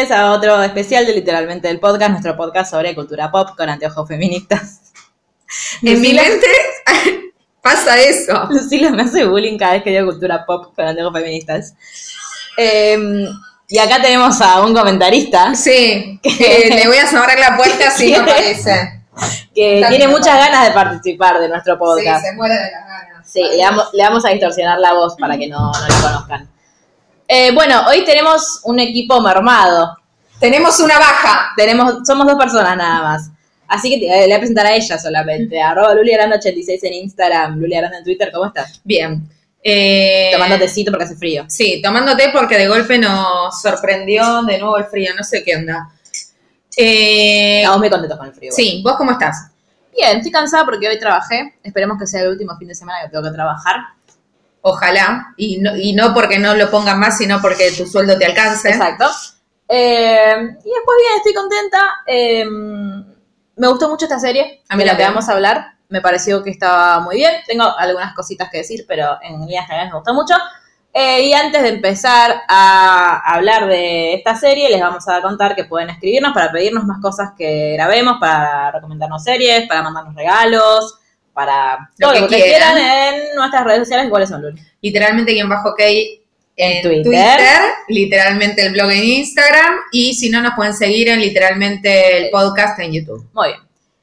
Bienvenidos a otro especial de Literalmente el Podcast, nuestro podcast sobre cultura pop con anteojos feministas. En mi mente pasa eso. Lucila me hace bullying cada vez que digo cultura pop con anteojos feministas. Eh, y acá tenemos a un comentarista Sí, que le voy a cerrar la puerta si no aparece. que tiene muchas ganas de participar de nuestro Sí, podcast. se muere de las ganas. Sí, le vamos, le vamos a distorsionar la voz para que no, no la conozcan. Eh, bueno, hoy tenemos un equipo mermado. Tenemos una baja. Tenemos, somos dos personas nada más. Así que te- eh, le voy a presentar a ella solamente. Arroba Luliaranda86 en Instagram, Luliaranda en Twitter. ¿Cómo estás? Bien. Eh, Tomando tecito porque hace frío. Sí, tomando té porque de golpe nos sorprendió de nuevo el frío, no sé qué onda. Eh, Estamos muy contentos con el frío. sí, ¿vos cómo estás? Bien, estoy cansada porque hoy trabajé. Esperemos que sea el último fin de semana que tengo que trabajar. Ojalá, y no, y no porque no lo pongan más, sino porque tu sueldo te alcance. Exacto. Eh, y después bien, estoy contenta. Eh, me gustó mucho esta serie, A mí de la que vamos a hablar. Me pareció que estaba muy bien. Tengo algunas cositas que decir, pero en líneas generales me gustó mucho. Eh, y antes de empezar a hablar de esta serie, les vamos a contar que pueden escribirnos para pedirnos más cosas que grabemos, para recomendarnos series, para mandarnos regalos, para Lo que quieran. quieran en nuestras redes sociales. ¿Cuáles son, Luli? literalmente guion bajo ok en Twitter. Twitter. literalmente el blog en Instagram, y si no nos pueden seguir en literalmente el podcast en YouTube. Muy bien.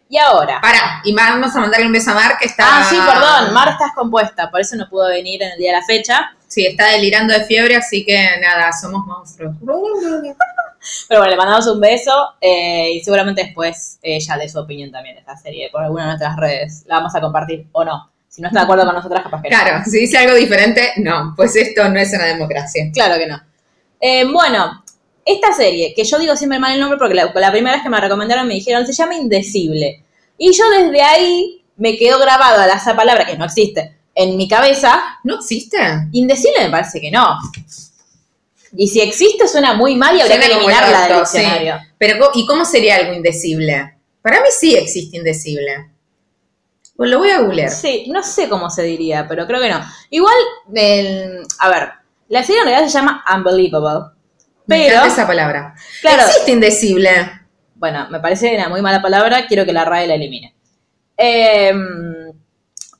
Y ahora. Para, y vamos a mandarle un beso a Mar que está. Ah, sí, perdón, Mar está descompuesta, por eso no pudo venir en el día de la fecha. Sí, está delirando de fiebre, así que nada, somos monstruos. Pero bueno, le mandamos un beso eh, y seguramente después ella dé su opinión también de esta serie por alguna de nuestras redes. La vamos a compartir o no. Si no está de acuerdo con nosotras, capaz que no. Claro, si dice algo diferente, no, pues esto no es una democracia. Claro que no. Eh, bueno, esta serie, que yo digo siempre mal el nombre porque la, la primera vez que me recomendaron me dijeron, se llama Indecible. Y yo desde ahí me quedó grabada esa palabra, que no existe, en mi cabeza. ¿No existe? Indecible me parece que no. Y si existe suena muy mal y habría que eliminarla el del sí. diccionario. Pero, ¿y cómo sería algo indecible? Para mí sí existe indecible. Pues lo voy a googlear. Sí, no sé cómo se diría, pero creo que no. Igual, el- a ver, la serie en realidad se llama Unbelievable. Me Pero, encanta esa palabra. claro, Existe indecible. bueno, me parece una muy mala palabra, quiero que la RAE la elimine. Em,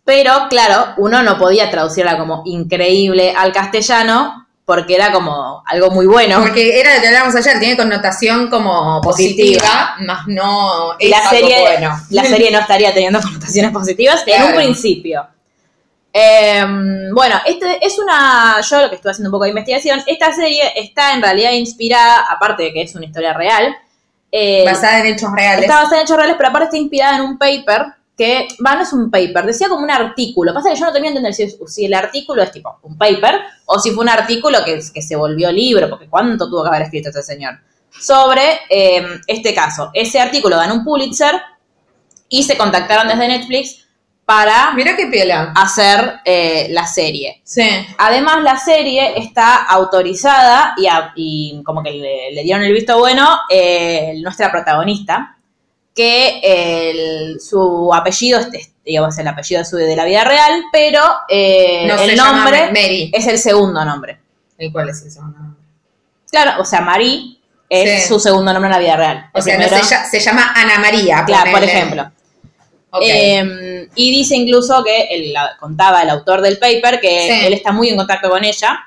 pero, claro, uno no podía traducirla como increíble al castellano porque era como algo muy bueno. Porque era lo que hablábamos ayer, tiene connotación como Positiva. positiva, más no es la algo serie, bueno. la serie no estaría teniendo connotaciones positivas en un Claro. principio. Em, bueno, este es una. Yo lo que estuve haciendo un poco de investigación. Esta serie está en realidad inspirada, aparte de que es una historia real. eh, Basada en hechos reales. está basada en hechos reales, pero aparte está inspirada en un paper que, va, no es un paper, decía como un artículo. Pasa que yo no tenía que entender si, el artículo es tipo un paper o si fue un artículo que, que se volvió libro, porque cuánto tuvo que haber escrito este señor, sobre eh, este caso. Ese artículo ganó un Pulitzer y se contactaron desde Netflix para Mira qué hacer eh, la serie. Sí. Además, la serie está autorizada y, a- y como que le, le dieron el visto bueno eh, nuestra protagonista, que el- su apellido es, es, digamos, el apellido de, su- de la vida real, pero eh, No el nombre Mary. es el segundo nombre. ¿Y cuál es el segundo nombre? Claro, o sea, Marie es Sí. su segundo nombre en la vida real. O El sea, no se, lla- se llama Ana María. Claro, por ejemplo. Eh, y dice incluso que él, la- contaba el autor del paper que Sí. él está muy en contacto con ella,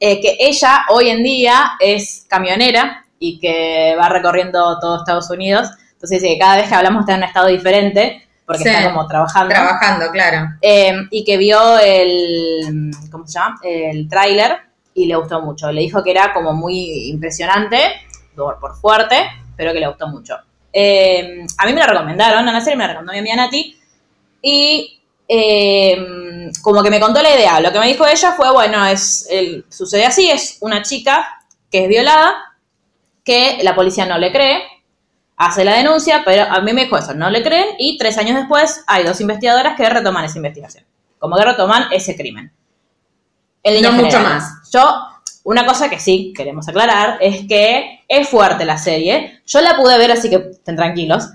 eh, que ella hoy en día es camionera y que va recorriendo todo Estados Unidos. Entonces que cada vez que hablamos está en un estado diferente porque Sí. está como trabajando. Trabajando, claro. Eh, y que vio el, ¿cómo se llama? El tráiler y le gustó mucho. Le dijo que era como muy impresionante, por, por fuerte, pero que le gustó mucho. Eh, a mí me la recomendaron, a la serie me la recomendó mi amiga Nati, y eh, como que me contó la idea. Lo que me dijo ella fue, bueno, es el, sucede así, es una chica que es violada, que la policía no le cree, hace la denuncia, pero a mí me dijo eso, no le creen, y tres años después hay dos investigadoras que retoman esa investigación, como que retoman ese crimen. En líneas No mucho más. Yo, una cosa que sí queremos aclarar es que es fuerte la serie. Yo la pude ver, así que estén tranquilos.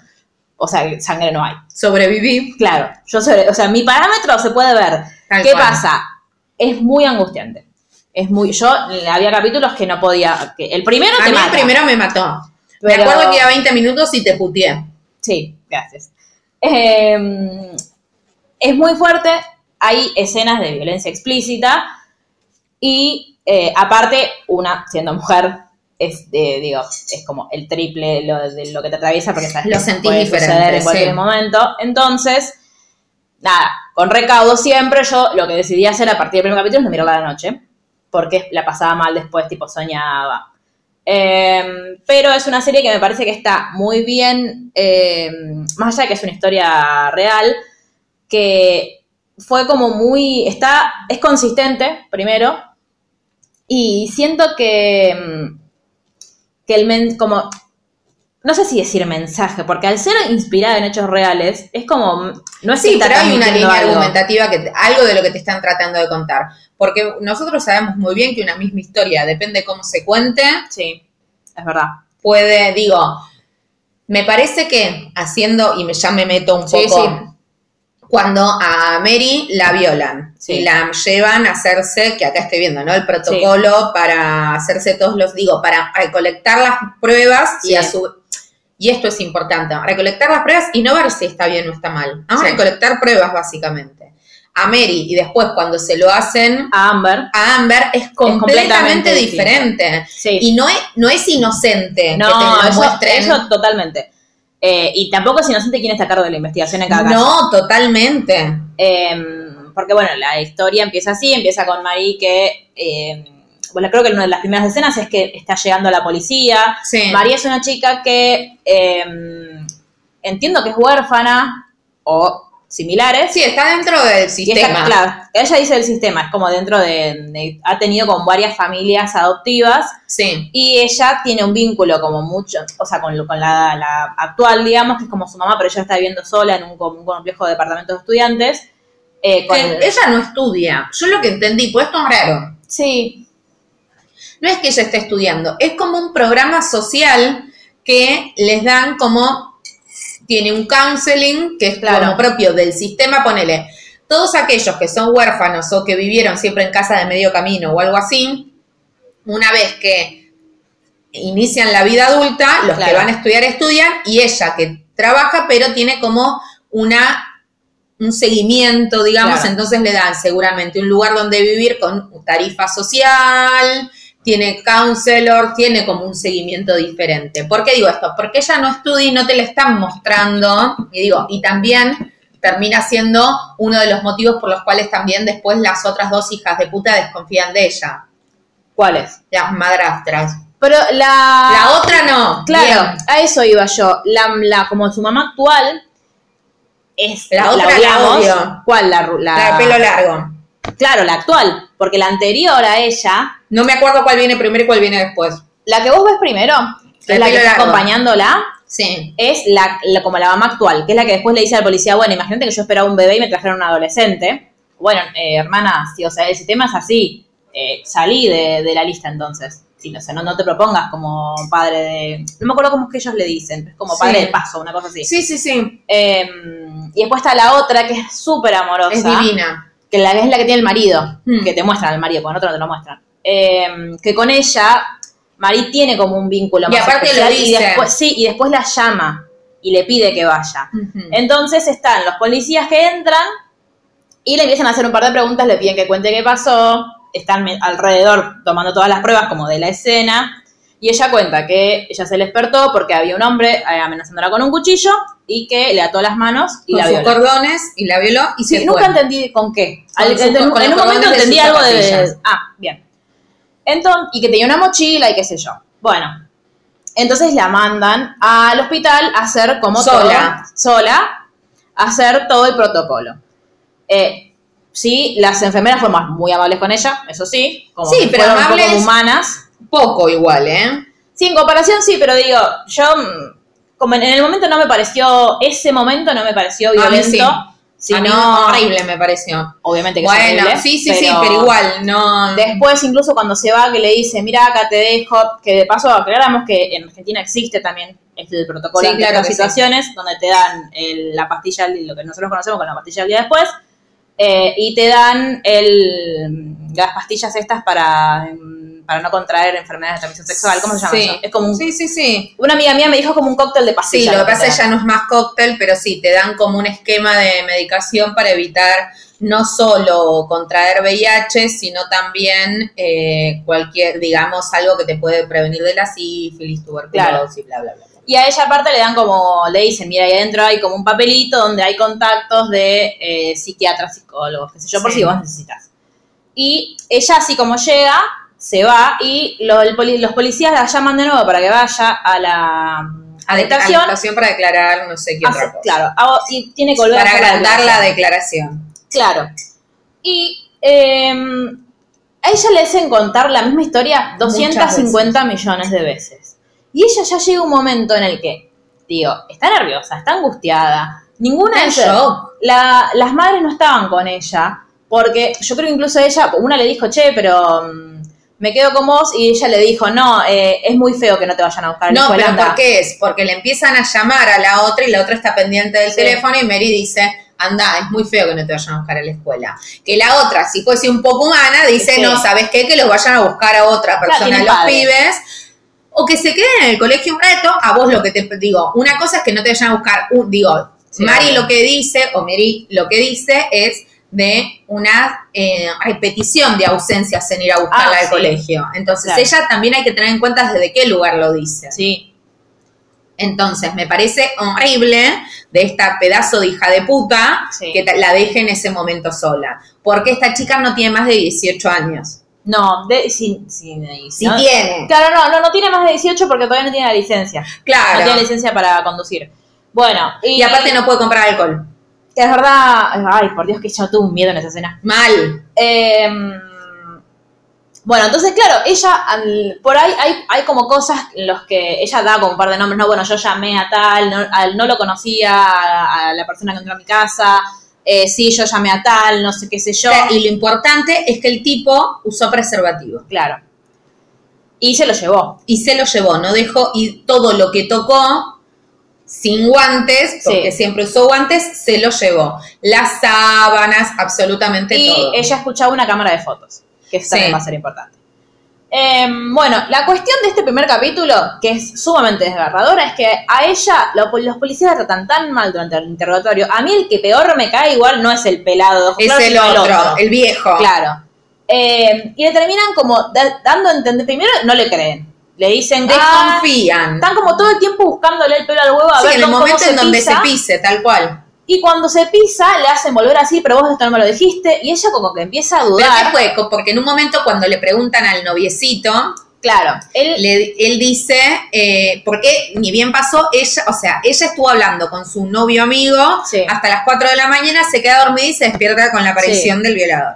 O sea, sangre no hay. Sobreviví. Claro, yo sé, o sea, mi parámetro se puede ver. Tal ¿Qué cual. pasa? Es muy angustiante. Es muy, yo había capítulos que no podía, que el primero A te mí mata. el primero me mató. Pero- Me acuerdo que iba 20 minutos y te puteé. Sí, gracias. Eh, es muy fuerte, hay escenas de violencia explícita y eh, aparte, una siendo mujer, es, de- digo, es como el triple lo, de lo que te atraviesa porque sabes Lo que puede suceder en cualquier sí. momento. Entonces, nada, con recaudo siempre yo lo que decidí hacer a partir del primer capítulo es no mirarla a la noche, porque la pasaba mal después, tipo soñaba. Eh, pero es una serie que me parece que está muy bien, eh, más allá de que es una historia real, que fue como muy, está, es consistente, primero, y siento que, mm, que el men, como, no sé si decir mensaje, porque al ser inspirada en hechos reales, es como, no es Sí, pero hay una línea algo. argumentativa que algo de lo que te están tratando de contar. Porque nosotros sabemos muy bien que una misma historia, depende cómo se cuente, Sí, es verdad. puede, digo, me parece que haciendo, y me, ya me meto un Sí, poco, sí. cuando a Mary la violan Sí. y la llevan a hacerse, que acá estoy viendo, ¿no? El protocolo para hacerse todos los, digo, para recolectar las pruebas y a su... Y esto es importante, recolectar las pruebas y no ver si está bien o está mal. ¿no? Sí. Recolectar pruebas, básicamente. A Mary, y después cuando se lo hacen A Amber, a Amber, es completamente, completamente diferente. sí. Y no es, no es inocente No, que te lo eso, muestren. eso totalmente. Eh, y tampoco es inocente quién está a cargo de la investigación en cada caso. no, totalmente. Eh, porque bueno, la historia empieza así, empieza con Marie que, eh, bueno, creo que una de las primeras escenas es que está llegando la policía. Sí. María es una chica que eh, entiendo que es huérfana o similares. Sí, está dentro del sistema. está, claro, ella dice el sistema, es como dentro de, de- ha tenido con varias familias adoptivas Sí. y ella tiene un vínculo como mucho, o sea, con, con la, la actual, digamos, que es como su mamá, pero ella está viviendo sola en un, complejo de departamentos de estudiantes. eh, con el- ella no estudia. Yo lo que entendí, pues esto es raro. sí, No es que ella esté estudiando, es como un programa social que les dan como, tiene un counseling que es Claro. como propio del sistema, ponele, todos aquellos que son huérfanos o que vivieron siempre en casa de medio camino o algo así, una vez que inician la vida adulta, los que van a estudiar estudian y ella que trabaja pero tiene como una un seguimiento, digamos, Claro. entonces le dan seguramente un lugar donde vivir con tarifa social, tiene counselor, tiene como un seguimiento diferente. ¿Por qué digo esto? Porque ella no estudia y no te la están mostrando, y digo, y también termina siendo uno de los motivos por los cuales también después las otras dos hijas de puta desconfían de ella, ¿cuál es? las madrastras. Pero la... La otra no. Claro, bien. a eso iba yo. La, la- como su mamá actual es La otra la odiamos. odio. ¿Cuál? La, la- La de pelo largo. Claro, la actual, porque la anterior a ella, No me acuerdo cuál viene primero y cuál viene después. la que vos ves primero, que es la que está largo. acompañándola, Sí. es la, la- como la mamá actual, que es la que después le dice al policía, bueno, imagínate que yo esperaba un bebé y me trajeron un adolescente. Bueno, eh, hermana, sí, o sea, el sistema es así. Eh, salí de, de la lista entonces. Sí, no, sé, no, no te propongas como padre de... No me acuerdo cómo es que ellos le dicen, es como Sí. padre de paso, una cosa así. Sí, sí, sí. Eh, y después está la otra que es súper amorosa. Es divina. Que la, es la que tiene el marido, Mm. que te muestran al marido, con otro no te lo muestran. Eh, que con ella, Marí tiene como un vínculo Y más aparte especial lo y dice. después, sí, y después la llama y le pide que vaya. Entonces están los policías que entran y le empiezan a hacer un par de preguntas, le piden que cuente qué pasó, están alrededor tomando todas las pruebas como de la escena, y ella cuenta que ella se despertó porque había un hombre eh, amenazándola con un cuchillo y que le ató las manos y con la violó. cordones y la violó y Sí, se nunca fue. entendí con qué. Con Al- sus- en, con en los un momento de entendí algo de... zapatillas. Ah, bien. Entonces, y que tenía una mochila y qué sé yo. Bueno, entonces la mandan al hospital a hacer como Sola. todo- sola, a hacer todo el protocolo. Eh, sí, las enfermeras fueron muy amables con ella, eso sí, como Sí, pero un amables- poco humanas. Poco igual, ¿eh? Sí, en comparación sí, pero digo, yo mm, como en el momento no me pareció, ese momento no me pareció A mí violento, sí. A mí sino horrible me pareció. obviamente que es Bueno, horrible, sí, sí, sí, pero igual, no. Después, incluso cuando se va, que le dice, mira, acá te dejo, que de paso aclaramos que en Argentina existe también este protocolo Sí, ante claro sí. situaciones, donde te dan el- la pastilla, lo que nosotros conocemos con la pastilla del día después, eh, y te dan el, las pastillas estas para, mm, para no contraer enfermedades de transmisión sexual. ¿Cómo se llama Sí. eso? Es como un- Sí, sí, sí. Una amiga mía me dijo como un cóctel de Sí, pastillas. lo que pasa es que ya no es más cóctel, pero sí, te dan como un esquema de medicación para evitar no solo contraer VIH, sino también eh, cualquier, digamos, algo que te puede prevenir de la sífilis, tuberculosis, bla, bla, bla. bla. Y a ella aparte le dan como, le dicen, mira, ahí adentro hay como un papelito donde hay contactos de eh, psiquiatras, psicólogos, qué sé yo, por Sí. si vos necesitas. Y ella así como llega, se va y lo- el los policías la llaman de nuevo para que vaya a la A la estación para declarar no sé qué otra cosa. claro, y tiene que volver Para a agrandar la declaración. Claro. Y eh, a ella le hacen contar la misma historia 250 millones de veces. Y ella ya llega un momento en el que, digo, está nerviosa, está angustiada. Ninguna de ellas, la- las madres no estaban con ella, porque yo creo que incluso ella, una le dijo, che, pero mm, me quedo con vos, y ella le dijo, no, eh, es muy feo que no te vayan a buscar a la No, escuela, pero anda". ¿por qué es? Porque le empiezan a llamar a la otra y la otra está pendiente del Sí. teléfono y Mary dice, anda, es muy feo que no te vayan a buscar a la escuela. Que la otra, si fuese un poco humana, dice, Sí. no, ¿sabes qué? Que los vayan a buscar a otra Claro, persona, tienen los pibes. O que se queden en el colegio un rato, a vos lo que te digo, una cosa es que no te vayan a buscar, un, digo, Sí, Mari lo que dice, o Mary lo que dice es de una eh, repetición de ausencias en ir a buscarla Ah, al sí. colegio. Entonces, Claro. ella también hay que tener en cuenta desde qué lugar lo dice. Sí, Entonces, me parece horrible de esta pedazo de hija de puta Sí. que la deje en ese momento sola. Porque esta chica no tiene más de 18 años. no, de, Si no- tiene. Claro, no, no, no tiene más de 18 porque todavía no tiene la licencia. No Claro. tiene licencia para conducir. Bueno, y, Y aparte no puede comprar alcohol. Es verdad, ay, por Dios que yo tuve un miedo en esa escena. Mal. Eh, bueno, entonces, claro, ella, al- por ahí hay, hay como cosas en los que ella da como un par de nombres, no, bueno, yo llamé a tal, no, no lo conocía a, a la persona que entró a mi casa, eh, sí, yo llamé a tal, no sé qué sé yo. Y lo importante es que el tipo usó preservativo. Claro. Y se lo llevó. Y se lo llevó, no dejó, y todo lo que tocó sin guantes, porque Sí. siempre usó guantes, se lo llevó. Las sábanas, absolutamente Y todo. ella escuchaba una cámara de fotos, que eso también Sí. va a ser importante. Em, bueno, la cuestión de este primer capítulo, que es sumamente desgarradora, es que a ella lo- los policías la tratan tan mal durante el interrogatorio. A mí el que peor me cae igual no es el pelado es el otro, el viejo. Claro. Em, y le terminan como da- dando a entender, primero no le creen. Le dicen, ah, Desconfían. están como todo el tiempo buscándole el pelo al huevo a Sí, ver en el momento cómo en donde pisa. se pise, tal cual. Y cuando se pisa, le hacen volver así, pero vos esto no me lo dijiste. Y ella como que empieza a Pero dudar. ¿qué fue? Co- Porque en un momento cuando le preguntan al noviecito, Claro, él, le- él dice, eh, porque ni bien pasó, ella, o sea, ella estuvo hablando con su novio amigo Sí. hasta las 4 de la mañana, se queda dormida y se despierta con la aparición del violador.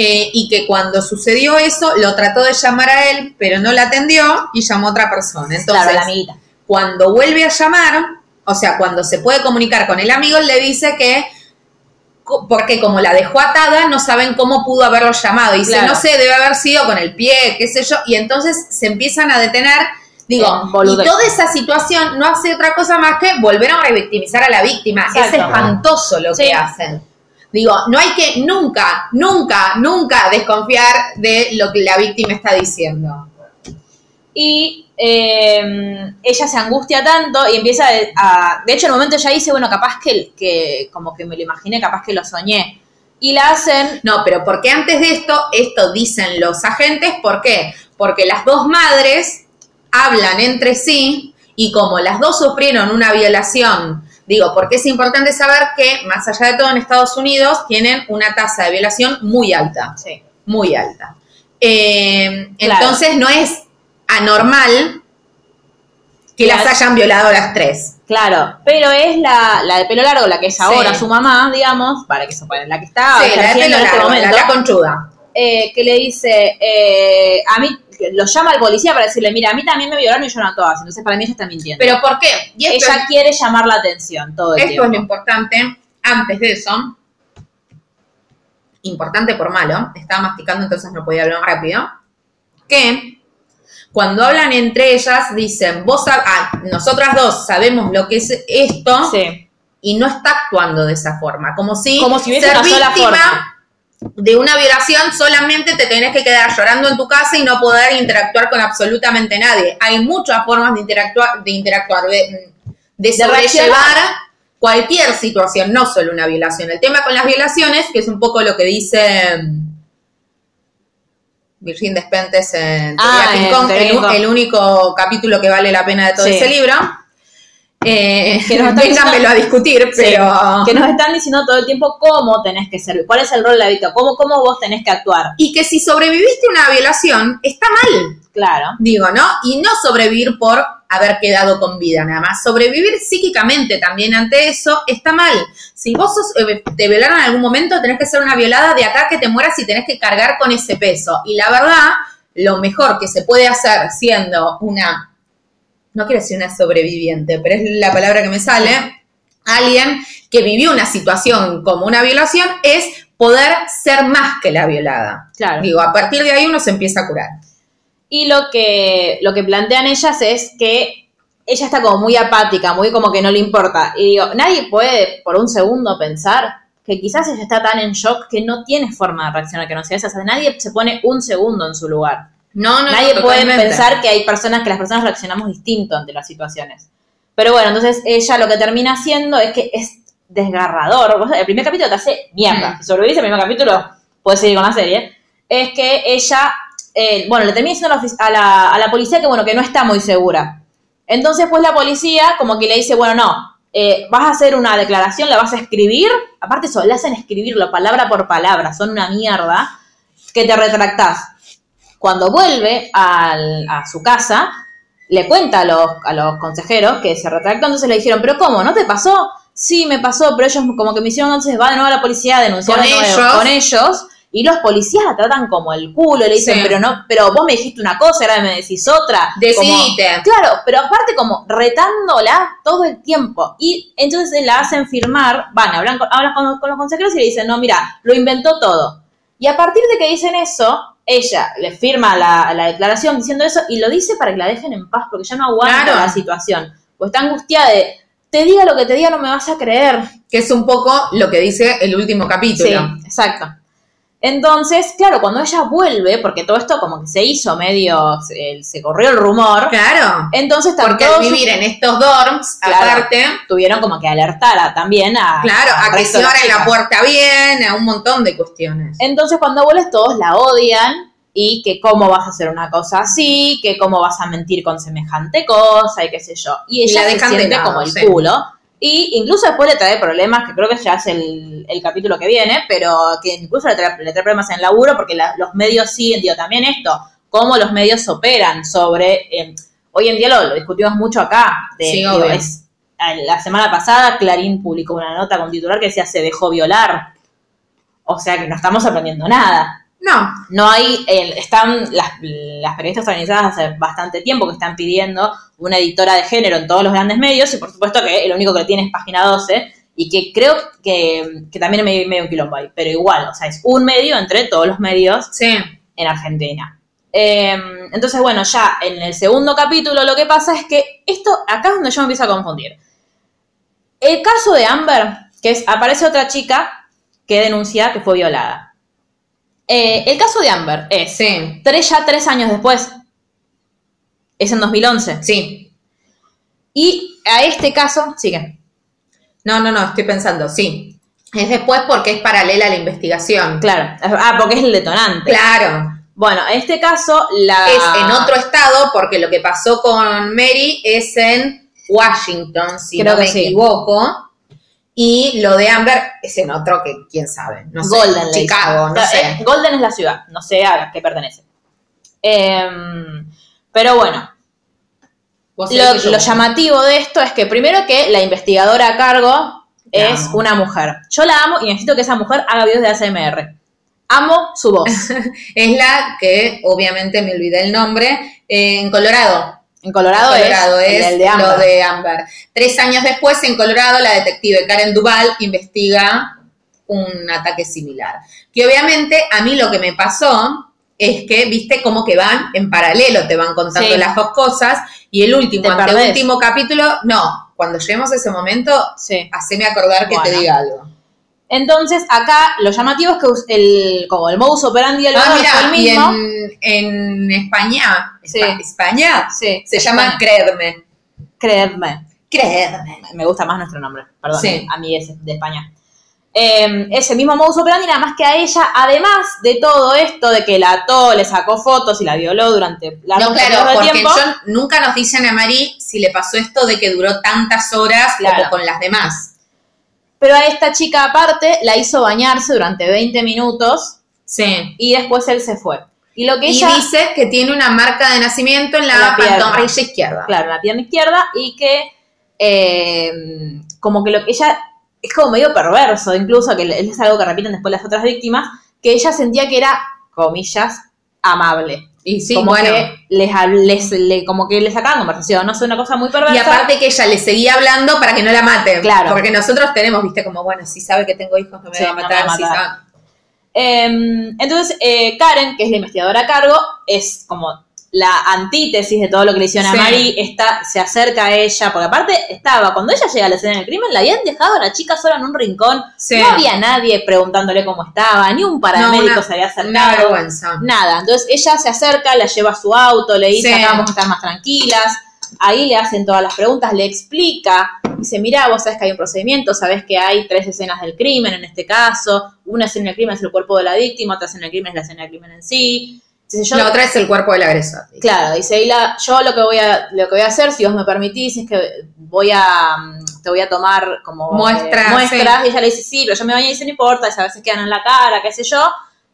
Eh, y que cuando sucedió eso, lo trató de llamar a él, pero no la atendió y llamó a otra persona. Entonces, claro, la amiguita. cuando vuelve a llamar, o sea, cuando se puede comunicar con el amigo, le dice que, porque como la dejó atada, no saben cómo pudo haberlo llamado. Y dice, no sé, debe haber sido con el pie, qué sé yo. Y entonces se empiezan a detener. Digo, boludez. y toda esa situación no hace otra cosa más que volver a revictimizar a la víctima. Es espantoso lo Sí. que hacen. Digo, no hay que nunca, nunca, nunca desconfiar de lo que la víctima está diciendo. Y eh, ella se angustia tanto y empieza a... De hecho, en un momento ella dice, bueno, capaz que, que como que me lo imaginé, capaz que lo soñé. Y la hacen... No, pero porque antes de esto, esto dicen los agentes, ¿por qué? Porque las dos madres hablan entre sí y como las dos sufrieron una violación, digo, porque es importante saber que, más allá de todo, en Estados Unidos tienen una tasa de violación muy alta, Sí. muy alta. Eh, Claro. Entonces no es anormal que Claro. las hayan violado las tres. Claro, pero es la, la de pelo largo, la que es ahora Sí. su mamá, digamos, para que se puedan, la que está sí, la de pelo este largo, la, momento, la conchuda. eh, que le dice, eh, a mí, lo llama al policía para decirle, mira, a mí también me violaron y yo no todas, entonces para mí ella está mintiendo. ¿Pero por qué? Y esto, ella quiere llamar la atención todo el esto es lo importante. Antes de eso, importante por malo, estaba masticando entonces no podía hablar rápido, que cuando hablan entre ellas dicen, vos, ah, nosotras dos sabemos lo que es esto, Sí. y no está actuando de esa forma, como si, Como si hubiese ser una sola víctima forma. De una violación solamente te tenés que quedar llorando en tu casa y no poder interactuar con absolutamente nadie. Hay muchas formas de interactuar, de interactuar, de, de sobrellevar cualquier situación, no solo una violación. El tema con las violaciones, que es un poco lo que dice mm, Virgin Despentes en Ah, en Kong, el, el único capítulo que vale la pena de todo Sí. ese libro. Eh, Que nos a discutir, Sí, pero... que nos están diciendo todo el tiempo cómo tenés que servir, cuál es el rol de la víctima, cómo, cómo vos tenés que actuar. Y que si sobreviviste a una violación, está mal, Claro. digo, ¿no? Y no sobrevivir por haber quedado con vida nada más. Sobrevivir psíquicamente también ante eso está mal. Si vos sos- eh, te violaron en algún momento, tenés que ser una violada de acá que te mueras y tenés que cargar con ese peso. Y la verdad, lo mejor que se puede hacer siendo una, no quiero decir una sobreviviente, pero es la palabra que me sale, alguien que vivió una situación como una violación, es poder ser más que la violada. Claro. Digo, a partir de ahí uno se empieza a curar. Y lo que, lo que plantean ellas es que ella está como muy apática, muy como que no le importa. Y digo, nadie puede por un segundo pensar que quizás ella está tan en shock que no tiene forma de reaccionar que no sea esa. O sea, nadie se pone un segundo en su lugar. No, no, nadie no, puede pensar que hay personas, que las personas reaccionamos distinto ante las situaciones. Pero bueno, entonces ella lo que termina haciendo es que es desgarrador. El primer capítulo te hace mierda. Mm. Si sobrevivís el primer capítulo, puedes seguir con la serie. Es que ella, eh, bueno, le termina diciendo a la, ofici- a, la, a la policía que, bueno, que no está muy segura. Entonces, pues la policía como que le dice, bueno, no, eh, vas a hacer una declaración, la vas a escribir. Aparte eso, le hacen escribirlo palabra por palabra, son una mierda, que te retractás. Cuando vuelve al- a su casa, le cuenta a los, a los consejeros que se retractó, entonces le dijeron, pero ¿cómo? ¿No te pasó? Sí, me pasó, pero ellos como que me hicieron, entonces va de nuevo a la policía a denunciar Con de nuevo ellos. con ellos. Y los policías la tratan como el culo, le dicen, Sí. pero no, pero vos me dijiste una cosa, ahora me decís otra. Como- Decidite. Claro, pero aparte como retándola todo el tiempo. Y entonces la hacen firmar, van, hablan hablan con, con los consejeros y le dicen, no, mira, lo inventó todo. Y a partir de que dicen eso, ella le firma la, la declaración diciendo eso y lo dice para que la dejen en paz, porque ya no aguanta Claro. la situación. Pues está angustiada de, te diga lo que te diga, no me vas a creer. Que es un poco lo que dice el último capítulo. Sí, exacto. Entonces, claro, cuando ella vuelve, porque todo esto como que se hizo medio, se, se corrió el rumor, Claro. entonces Porque al vivir en estos dorms, Claro. aparte, tuvieron como que alertar a- también a... claro, a que de las cierren la puerta bien, a un montón de cuestiones. Entonces cuando vuelves todos la odian y que cómo vas a hacer una cosa así, que cómo vas a mentir con semejante cosa y qué sé yo. Y Y ella la se de siente lado, como el sí. culo. Y incluso después le trae problemas, que creo que ya es el, el capítulo que viene, pero que incluso le trae, le trae problemas en el laburo porque la- los medios siguen, digo, también esto, cómo los medios operan sobre... eh, hoy en día lo, lo discutimos mucho acá. De, Sí, digo, es- la semana pasada Clarín publicó una nota con titular que decía se dejó violar. O sea que no estamos aprendiendo nada. No, No hay, el- están las, las periodistas organizadas hace bastante tiempo que están pidiendo una editora de género en todos los grandes medios y por supuesto que el único que lo tiene es Página 12 y que creo que, que también es medio, medio un quilombo ahí, pero igual, o sea, es un medio entre todos los medios sí. en Argentina. Eh, entonces, bueno, ya en el segundo capítulo lo que pasa es que esto, acá es donde yo me empiezo a confundir. El caso de Amber, que es, aparece otra chica que denuncia que fue violada. Eh, el caso de Amber es Sí, tres, ya tres años después. Es en 2011. sí. Y a este caso, sigue. No, no, no, estoy pensando, sí. Es después porque es paralela a la investigación. Claro. Ah, porque es el detonante. Claro. Bueno, en este caso, la. Es en otro estado porque lo que pasó con Mary es en Washington, si Creo no me que sí. equivoco. Y lo de Amber es en otro que quién sabe, no sé, Golden Chicago, no Eh, sé. Golden es la ciudad, no sé a qué pertenece. Em, pero bueno, lo, llamativo de esto es que primero que la investigadora a cargo La es amo. una mujer. Yo la amo y necesito que esa mujer haga videos de ASMR. Amo su voz. Es la que, obviamente me olvidé el nombre, eh, en Colorado. En Colorado, Colorado es, es, el de Amber. lo de Amber. Tres años después, en Colorado, la detective Karen Duval investiga un ataque similar. Que obviamente a mí lo que me pasó es que, viste, como que van en paralelo, te van contando Sí. las dos cosas, y el último, perdés. anteúltimo capítulo, no, cuando lleguemos a ese momento, Sí. haceme acordar que te diga algo. Entonces, acá lo llamativo es que el, como el modus operandi del Ah, fue el mira, y mismo. en, en España, Sí. Espa- España, Sí, se llama España. Creerme. Creedme. Creerme. Me gusta más nuestro nombre, perdón, Sí. a mí es de España. Eh, ese mismo modus operandi, nada más que a ella, además de todo esto, de que la ató, le sacó fotos y la violó durante la No, claro, porque tiempo. yo- nunca nos dicen a Mari si le pasó esto de que duró tantas horas Claro. como con las demás. Pero a esta chica aparte la hizo bañarse durante 20 minutos Sí. y después él se fue. Y lo que Y ella... dice que tiene una marca de nacimiento en la, la pantorrilla izquierda. claro, en la pierna izquierda y que eh, como que lo que ella es como medio perverso, incluso que es algo que repiten después las otras víctimas, que ella sentía que era, comillas, amable. Y sí, como bueno. que les, les- le, como que le sacaban conversación, no sé, una cosa muy perversa. Y aparte que ella le seguía hablando para que no la maten. Claro. Porque nosotros tenemos, viste, como, bueno, si sabe que tengo hijos no me Sí, va a no me matar. va a si matar. sabe- Em, entonces, eh, Karen, que es la investigadora a cargo, es como la antítesis de todo lo que le hicieron Sí. a Mari, está, se acerca a ella, porque aparte estaba, cuando ella llega a la escena del crimen, la habían dejado a la chica sola en un rincón, Sí. no había nadie preguntándole cómo estaba, ni un paramédico No, una- se había acercado, nada. Entonces ella se acerca, la lleva a su auto, le dice, Sí. acá vamos a estar más tranquilas, ahí le hacen todas las preguntas, le explica, dice, mira, vos sabés que hay un procedimiento, sabés que hay tres escenas del crimen en este caso, una escena del crimen es el cuerpo de la víctima, otra escena del crimen es la escena del crimen en sí. Yo, La otra es el cuerpo del agresor. Claro, dice Hila, yo lo que voy a lo que voy a hacer, si vos me permitís, es que voy a mm, te voy a tomar como Muestras, eh, muestras. y ella le dice, sí, pero yo me bañé y dice, no importa, a veces quedan en la cara, qué sé yo.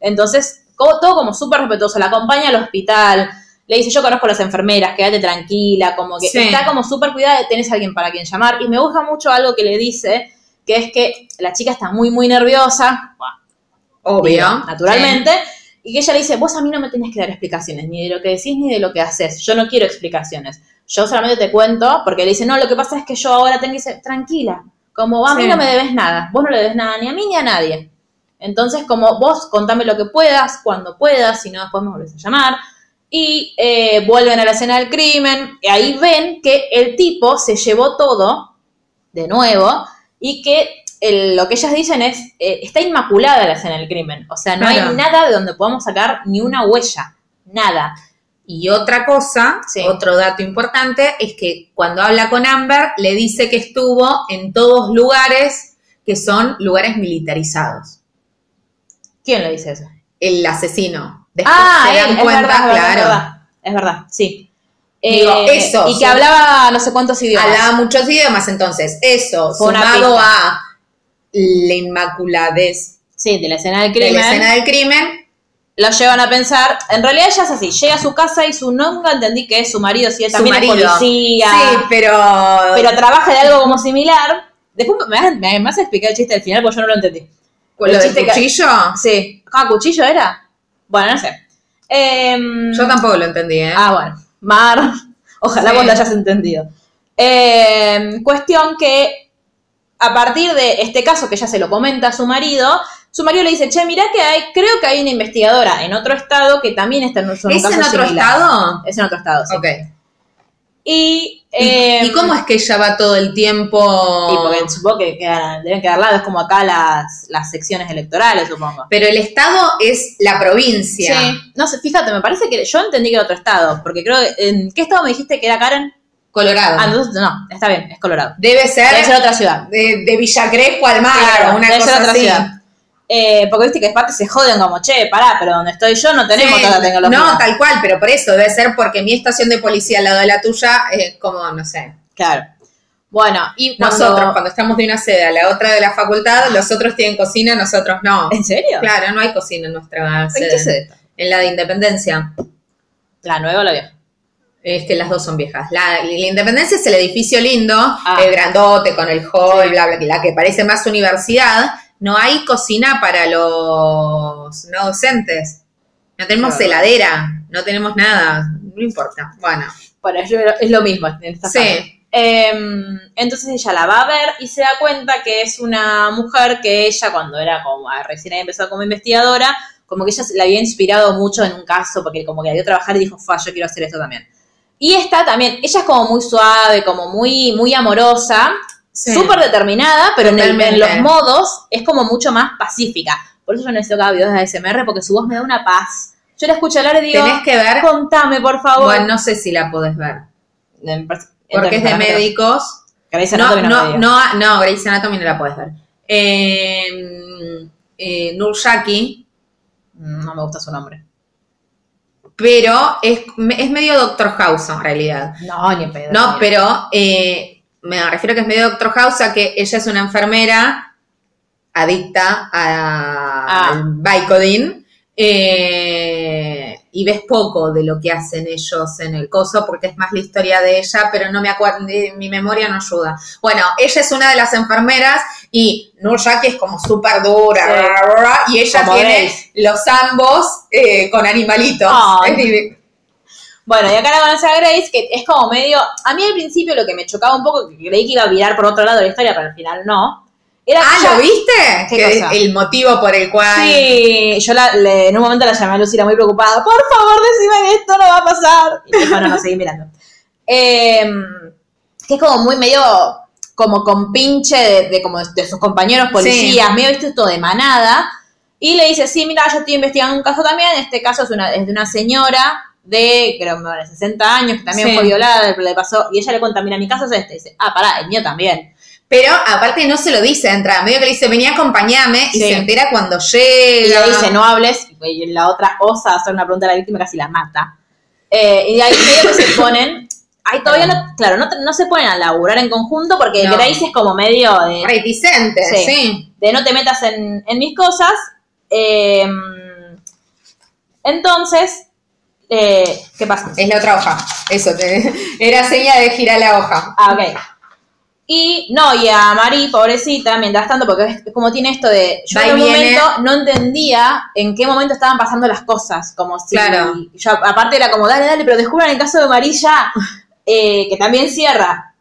Entonces, todo como súper respetuoso, la acompaña al hospital, le dice, yo conozco a las enfermeras, quédate tranquila, como que Sí. está como súper cuidada, tenés a alguien para quien llamar. Y me gusta mucho algo que le dice, que es que la chica está muy, muy nerviosa, Obvio. digo, naturalmente, y que ella le dice, vos a mí no me tenés que dar explicaciones, ni de lo que decís ni de lo que haces, yo no quiero explicaciones, yo solamente te cuento, porque le dice, no, lo que pasa es que yo ahora tengo que ser tranquila, como a mí Sí. no me debes nada, vos no le debes nada ni a mí ni a nadie. Entonces, como vos contame lo que puedas, cuando puedas, si no después me volvés a llamar. Y eh, vuelven a la escena del crimen, y ahí ven que el tipo se llevó todo de nuevo y que el- lo que ellas dicen es, eh, está inmaculada la escena del crimen. O sea, no Claro. hay nada de donde podamos sacar ni una huella, nada. Y otra cosa, Sí. otro dato importante, es que cuando habla con Amber, le dice que estuvo en todos lugares que son lugares militarizados. ¿Quién le dice eso? El asesino. Después ah, se dan es cuenta, verdad, es verdad, claro. es verdad, es verdad, sí. Digo, Eh, eso, Y que hablaba no sé cuántos idiomas. Hablaba muchos idiomas, entonces eso, Fue sumado a la inmaculadez Sí, de la escena del de crimen. la escena del crimen, lo llevan a pensar, en realidad ella es así, llega a su casa y su nunca entendí que es su marido, si él su también marido. es policía, Sí, pero... pero trabaja de algo como similar. Después me, vas- me vas a explicar el chiste del final porque yo no lo entendí. ¿Con lo el del que- cuchillo? Sí. ¿Ah, cuchillo era? Bueno, no sé. Em, Yo tampoco lo entendí, ¿eh? Ah, bueno. Mar, ojalá Sí. vos lo hayas entendido. Em, cuestión que a partir de este caso que ella se lo comenta a su marido, su marido le dice, che, mirá que hay, creo que hay una investigadora en otro estado que también está en un ¿Es caso en otro similar". estado? Es en otro estado, sí. Ok. Y, ¿Y, em, y cómo es que ella va todo el tiempo? y porque supongo que quedan- deben quedar lados, como acá las, las secciones electorales, supongo. Pero el estado es la provincia. Sí, no sé, fíjate, me parece que yo entendí que era otro estado, porque creo que, ¿en qué estado me dijiste que era Karen? Colorado. Ah, entonces no, está bien, es Colorado. Debe ser, Debe ser otra ciudad. de, de Villa Crespo al mar, Claro, una debe ser cosa otra así. ciudad. Eh, porque viste que aparte se joden como, che, pará, pero donde estoy yo no tenemos Sí, la tecnología. No, tal cual, pero por eso debe ser porque mi estación de policía al lado de la tuya es como, no sé. Claro. Bueno, y cuando... Nosotros, cuando estamos de una sede a la otra de la facultad, los otros tienen cocina, nosotros no. ¿En serio? Claro, no hay cocina en nuestra ¿En sede. qué sede está? En la de Independencia. ¿La nueva o la vieja? Es que las dos son viejas. La, la Independencia es el edificio lindo, Ah. el grandote con el hall, Sí. bla, bla, bla, la que parece más universidad. No hay cocina para los no docentes. No tenemos Claro. heladera, no tenemos nada. No importa. Bueno, Bueno, es, es lo mismo en esta Sí. Em, entonces ella la va a ver y se da cuenta que es una mujer que ella cuando era como ah, recién había empezado como investigadora, como que ella se- la había inspirado mucho en un caso porque como que la vio trabajar y dijo, fa, yo quiero hacer esto también. Y esta también, ella es como muy suave, como muy, muy amorosa, Sí. súper determinada, pero en, el- en Totalmente. los modos es como mucho más pacífica. Por eso yo necesito cada videos de ASMR porque su voz me da una paz. Yo la escucho hablar y digo, tenés que ver. contame por favor. Bueno, no sé si la podés ver. En Porque es de médicos. Grey's No, Anatomy no, dio. no, no, Grey's Anatomy no la puedes ver. Eh, eh, Nurjaki, Mm, No me gusta su nombre. Pero es, es medio Doctor House en realidad. No, ni pedo. No, ni- pero eh, me refiero que es medio Doctor House a que ella es una enfermera adicta a, Ah. al Vicodin. eh, y ves poco de lo que hacen ellos en el coso porque es más la historia de ella, pero no me acuerdo, mi memoria no ayuda. Bueno, ella es una de las enfermeras y Nurjaki es como súper dura Sí. bla, bla, bla, y ella Como tiene los ambos eh, con animalitos. Div- Bueno, y acá la conoce a Grace, que es como medio. A mí al principio lo que me chocaba un poco, que creí que iba a virar por otro lado de la historia, pero al final no. Era Ah, ella- ¿lo viste? ¿Qué Que cosa? el motivo por el cual... Sí, yo la- le- en un momento la llamé a Lucy, era muy preocupada. Por favor, decime que esto no va a pasar. Y dijo, no, no, seguí mirando. Em, que es como muy medio, como con pinche de, de como de sus compañeros policías, medio visto esto de manada. Y le dice, sí, mira, yo estoy investigando un caso también. Este caso es, una, es de una señora de, creo, de 60 años, que también Sí. fue violada, le pasó. Y ella le cuenta, mira, mi caso es este. Y dice, ah, pará, el mío también. Pero aparte no se lo dice de entrada, medio que le dice, vení, acompañame, y Sí. se entera cuando Y llega. le dice, no hables, y la otra osa hacer una pregunta a la víctima, casi la mata. Eh, y de ahí medio que se ponen, ahí todavía no, claro, no, no se ponen a laburar en conjunto porque No. Grace es como medio de, Reticente, Sí. sí. de no te metas en, en mis cosas. Eh, entonces, eh, ¿qué pasa? Es la otra hoja. Eso, te... era seña de girar la hoja. Ah, ok. Y no, y a Mari, pobrecita, mientras tanto, porque es como tiene esto de. Yo en un momento no entendía en qué momento estaban pasando las cosas. Como si. Claro. Yo, aparte era como, dale, dale, pero descubran el caso de Marilla, eh, que también cierra.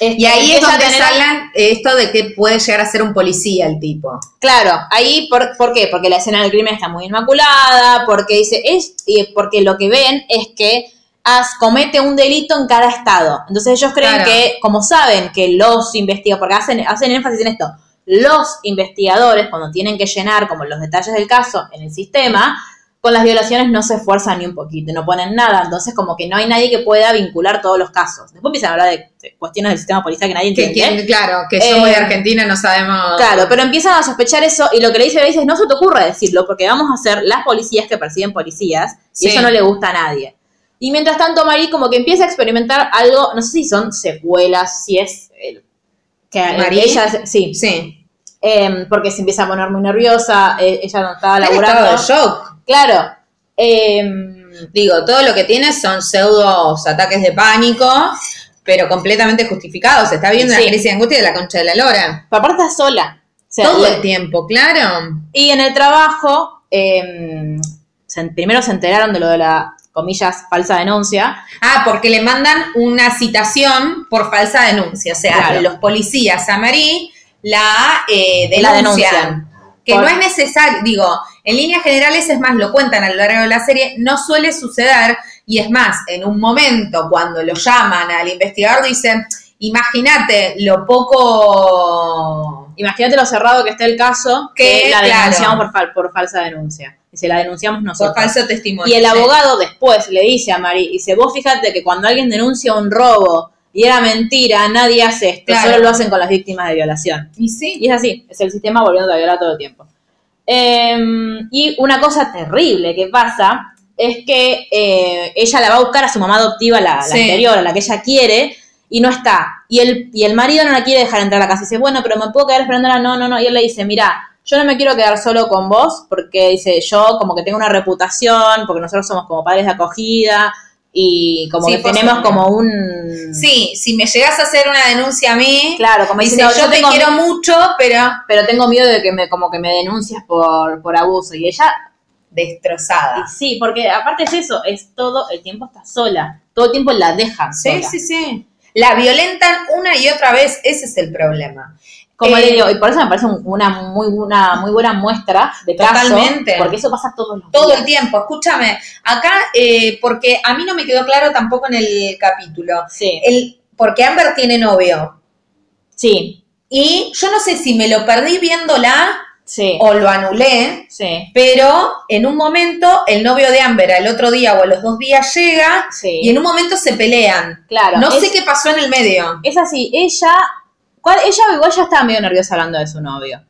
Este, Y ahí es donde tener- salen esto de que puede llegar a ser un policía el tipo. Claro, ahí, por, ¿por qué? Porque la escena del crimen está muy inmaculada, porque dice, es, y porque lo que ven es que As comete un delito en cada estado. Entonces ellos creen Claro. que, como saben que los investigadores, porque hacen, hacen énfasis en esto, los investigadores cuando tienen que llenar como los detalles del caso en el sistema, con las violaciones no se esfuerzan ni un poquito, no ponen nada, entonces como que no hay nadie que pueda vincular todos los casos. Después empiezan a hablar de, de cuestiones del sistema policial que nadie Que, entiende. quien- claro, que Eh, somos de Argentina no sabemos. Claro, pero empiezan a sospechar eso y lo que le dice Grace es no se te ocurra decirlo porque vamos a ser las policías que persiguen policías y Sí. eso no le gusta a nadie. Y mientras tanto Marie como que empieza a experimentar algo, no sé si son secuelas, si es eh, que ¿Marie? ella sí, Sí. Em, porque se empieza a poner muy nerviosa, eh, ella no estaba laburando. de shock. Claro. em, Digo, todo lo que tiene son pseudos ataques de pánico, pero completamente justificados. Se está viendo Sí. una crisis de angustia de la concha de la lora. pero aparte está sola. O sea, Todo el tiempo, claro. Y en el trabajo, em, se- primero se enteraron de lo de la, comillas, falsa denuncia. Ah, porque le mandan una citación por falsa denuncia. O sea, Claro. los policías a Marí la, eh, La denuncian. Que Por- no es necesario, digo, en líneas generales es más, lo cuentan a lo largo de la serie, no suele suceder, y es más, en un momento cuando lo llaman al investigador dicen, imagínate lo poco... Imagínate lo cerrado que está el caso, que Que, la claro. denunciamos por, fal- por falsa denuncia. Dice, la denunciamos nosotros. por falso testimonio. y el abogado después le dice a Mari, dice, vos fíjate que cuando alguien denuncia un robo y era mentira, nadie hace esto, Claro. solo lo hacen con las víctimas de violación. Y sí, Y es así, es el sistema volviendo a violar todo el tiempo. Eh, y una cosa terrible que pasa es que eh, ella la va a buscar a su mamá adoptiva, la, la Sí. anterior, a la que ella quiere, y no está. Y el, y el marido no la quiere dejar entrar a la casa. Y dice, bueno, pero me puedo quedar esperándola. No, no, no. Y él le dice, mira, yo no me quiero quedar solo con vos porque dice, yo como que tengo una reputación, porque nosotros somos como padres de acogida y como Sí, que tenemos como un... Sí, si me llegas a hacer una denuncia a mí, Claro, como dice, diciendo, yo te quiero mucho, pero pero tengo miedo de que me como que me denuncias por, por abuso. Y ella, destrozada. sí, porque aparte es eso, es todo el tiempo está sola, todo el tiempo la dejan Sí, sola. sí, sí. La violentan una y otra vez, ese es el problema. Como Eh, le digo, y por eso me parece un- una muy buena, muy buena muestra de caso, Totalmente. porque eso pasa todos los Todo días. el tiempo, escúchame, acá, eh, porque a mí no me quedó claro tampoco en el capítulo, Sí, el, porque Amber tiene novio, sí, y yo no sé si me lo perdí viéndola sí, o lo anulé, sí, pero en un momento el novio de Amber al otro día o a los dos días llega sí. y en un momento se pelean. claro, No es, sé qué pasó en el medio. es así, ella, ella igual ya estaba medio nerviosa hablando de su novio.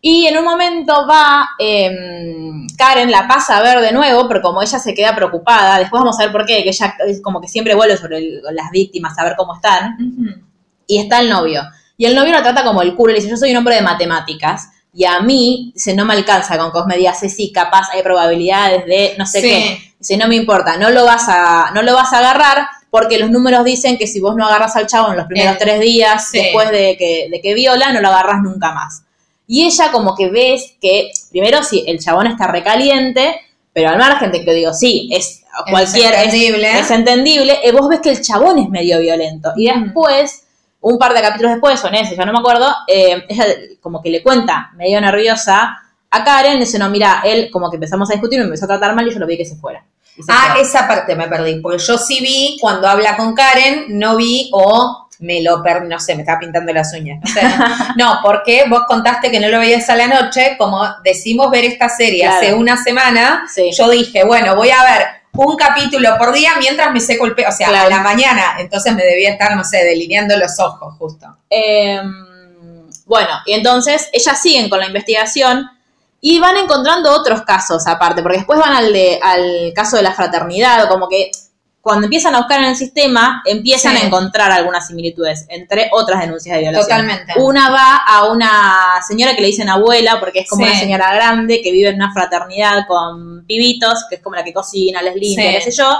Y en un momento va, em, Karen la pasa a ver de nuevo, pero como ella se queda preocupada, después vamos a ver por qué, que ella es como que siempre vuelve sobre el- las víctimas a ver cómo están. y está el novio. Y el novio lo trata como el culo le dice, yo soy un hombre de matemáticas. Y a mí, dice, no me alcanza con me digas, sí, sí, capaz hay probabilidades de no sé Sí. qué. Dice, no me importa, no lo vas a, no lo vas a agarrar porque los números dicen que si vos no agarras al chavo en los primeros Eh, tres días sí. después de que, de que viola, no lo agarras nunca más. Y ella como que ves que, primero, sí, el chabón está recaliente, pero al margen de que digo, sí, es cualquier... es- entendible. es entendible, eh, vos ves que el chabón es medio violento. Y Mm. después, un par de capítulos después, o en ese, ya no me acuerdo, eh, ella como que le cuenta, medio nerviosa, a Karen, dice, no, mira, él como que empezamos a discutir, me empezó a tratar mal y yo lo vi que se fuera. Ah, fue. esa parte me perdí, porque yo sí vi cuando habla con Karen, no vi o me lo perdí, no sé, me estaba pintando las uñas. No, sé. no, porque vos contaste que no lo veías a la noche, como decimos ver esta serie Claro. hace una semana, Sí. yo dije, bueno, voy a ver un capítulo por día mientras me seco el pelo, o sea, Claro. a la mañana, entonces me debía estar, no sé, delineando los ojos justo. Eh, bueno, y entonces ellas siguen con la investigación y van encontrando otros casos aparte, porque después van al, de, al caso de la fraternidad, como que cuando empiezan a buscar en el sistema, empiezan Sí. a encontrar algunas similitudes entre otras denuncias de violación. Totalmente. Una va a una señora que le dicen abuela, porque es como Sí. una señora grande que vive en una fraternidad con pibitos, que es como la que cocina, les limpia, Sí. qué sé yo.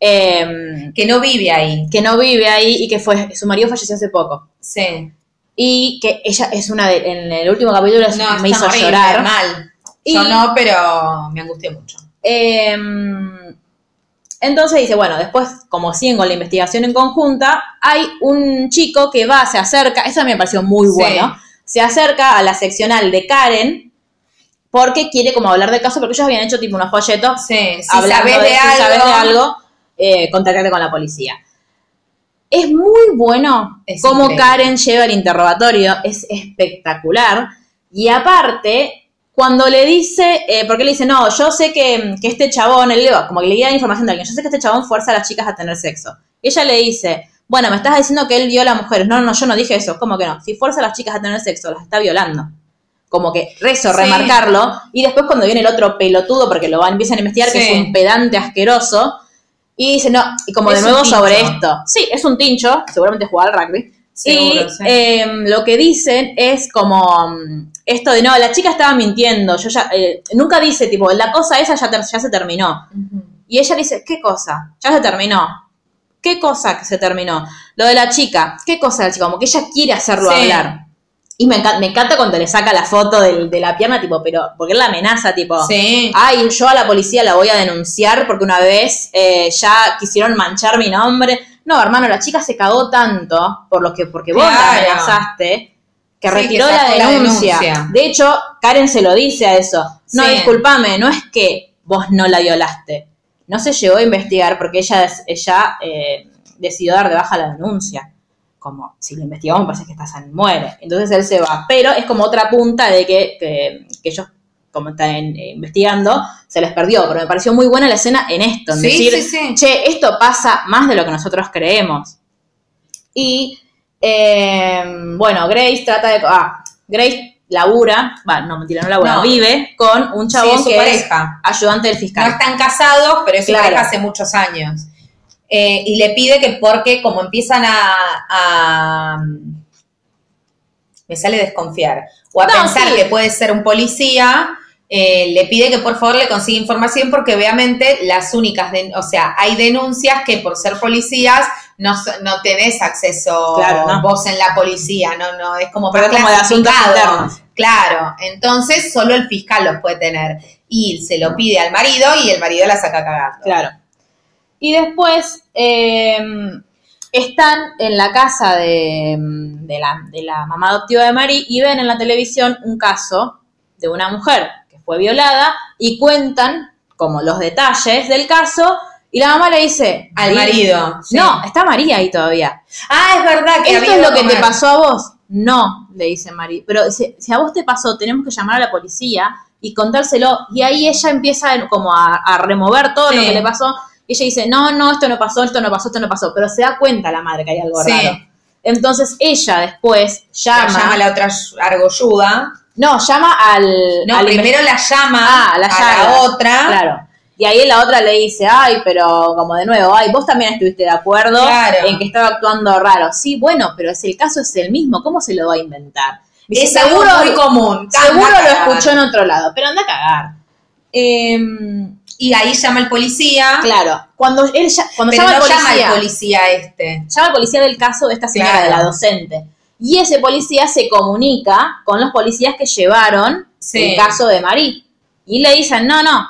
eh, Que no vive ahí. que no vive ahí y que fue su marido falleció hace poco Sí. Y que ella es una de, en el último capítulo No, me hizo horrible, llorar. mal. Y- Yo no, pero me angustié mucho. Eh, entonces dice, bueno, después, como siguen con la investigación en conjunta, hay un chico que va, se acerca, eso me pareció muy Sí. bueno, se acerca a la seccional de Karen porque quiere como hablar del caso, porque ellos habían hecho tipo unos folletos Sí, si hablando sabes de, si algo, sabes de algo, eh, contactate con la policía. Es muy bueno Es cómo increíble. Karen lleva el interrogatorio, es espectacular. Y aparte, cuando le dice, eh, porque le dice, no, yo sé que, que este chabón, él le va- como que le da información de alguien, yo sé que este chabón fuerza a las chicas a tener sexo. Y ella le dice, bueno, me estás diciendo que él viola a mujeres. No, no, yo no dije eso. ¿Cómo que no? Si fuerza a las chicas a tener sexo, las está violando. Como que rezo, Sí. remarcarlo. Y después cuando viene el otro pelotudo, porque lo van, empiezan a investigar, que es un pedante asqueroso, y dice, no, y como Es de nuevo sobre esto. Sí, es un tincho, seguramente juega al rugby. Seguro, y sí. eh, lo que dicen es como mm, esto de, no, la chica estaba mintiendo, yo ya, eh, nunca dice, tipo, la cosa esa ya, ter- ya se terminó. Y ella dice, ¿qué cosa? Ya se terminó. ¿Qué cosa que se terminó? Lo de la chica. ¿Qué cosa de la chica? Como que ella quiere hacerlo Sí. hablar. Y me encanta, me encanta cuando le saca la foto del- de la pierna, tipo, pero, porque él la amenaza, tipo, Sí. ay, yo a la policía la voy a denunciar porque una vez eh, ya quisieron manchar mi nombre. No, hermano, la chica se cagó tanto por lo que, porque vos la amenazaste que Sí, retiró que la denuncia. De hecho, Karen se lo dice a eso. No, Sí. discúlpame, no es que vos no la violaste. No se llegó a investigar porque ella, ella eh, decidió dar de baja la denuncia. Como, si lo investigamos, parece que esta San muere. Entonces él se va. Pero es como otra punta de que, que- que ellos, como están eh, investigando, se les perdió. Pero me pareció muy buena la escena en esto. En Sí, decir, sí, sí. che, esto pasa más de lo que nosotros creemos. Y, eh, bueno, Grace trata de... Ah, Grace labura, va, no, mentira, no labura, No. vive con un chabón su que pareja. es ayudante del No fiscal. están casados, pero es su pareja hace muchos años. Eh, y le pide que porque como empiezan a, a, me sale desconfiar. O a No, pensar sí. que puede ser un policía, eh, le pide que por favor le consiga información porque obviamente las únicas, den- o sea, hay denuncias que por ser policías no, no tenés acceso Claro, no. vos en la policía, no, no, es como Pero como de asuntos internos. Claro, entonces solo el fiscal los puede tener. Y se lo pide al marido y el marido la saca cagando. Claro. Y después eh, están en la casa de, de la, de la mamá adoptiva de Mari y ven en la televisión un caso de una mujer que fue violada y cuentan como los detalles del caso y la mamá le dice Al marido, sí. No, está María ahí todavía. Ah, es verdad que ¿Esto es lo que te pasó a vos? No, le dice Mari. Pero si, si a vos te pasó, tenemos que llamar a la policía y contárselo. Y ahí ella empieza como a, a remover todo lo que le pasó. Y ella dice, no, no, esto no pasó, esto no pasó, esto no pasó. Pero se da cuenta la madre que hay algo Sí. raro. Entonces ella después La llama. llama a la otra argolluda. No, llama al. No, al primero la llama Ah, a la a llaga. la otra. Claro. Y ahí la otra le dice, ay, pero como de nuevo, ay, vos también estuviste de acuerdo Claro. en que estaba actuando raro. Sí, bueno, pero es el caso es el mismo, ¿cómo se lo va a inventar? Dice, Es algo muy común. seguro lo escuchó en otro lado, pero anda a cagar. Em, Y ahí llama el policía. claro, cuando él ya- cuando pero llama no al llama policía, al policía este. llama al policía del caso de esta señora, Claro. de la docente. Y ese policía se comunica con los policías que llevaron Sí. el caso de Marí. Y le dicen, no, no,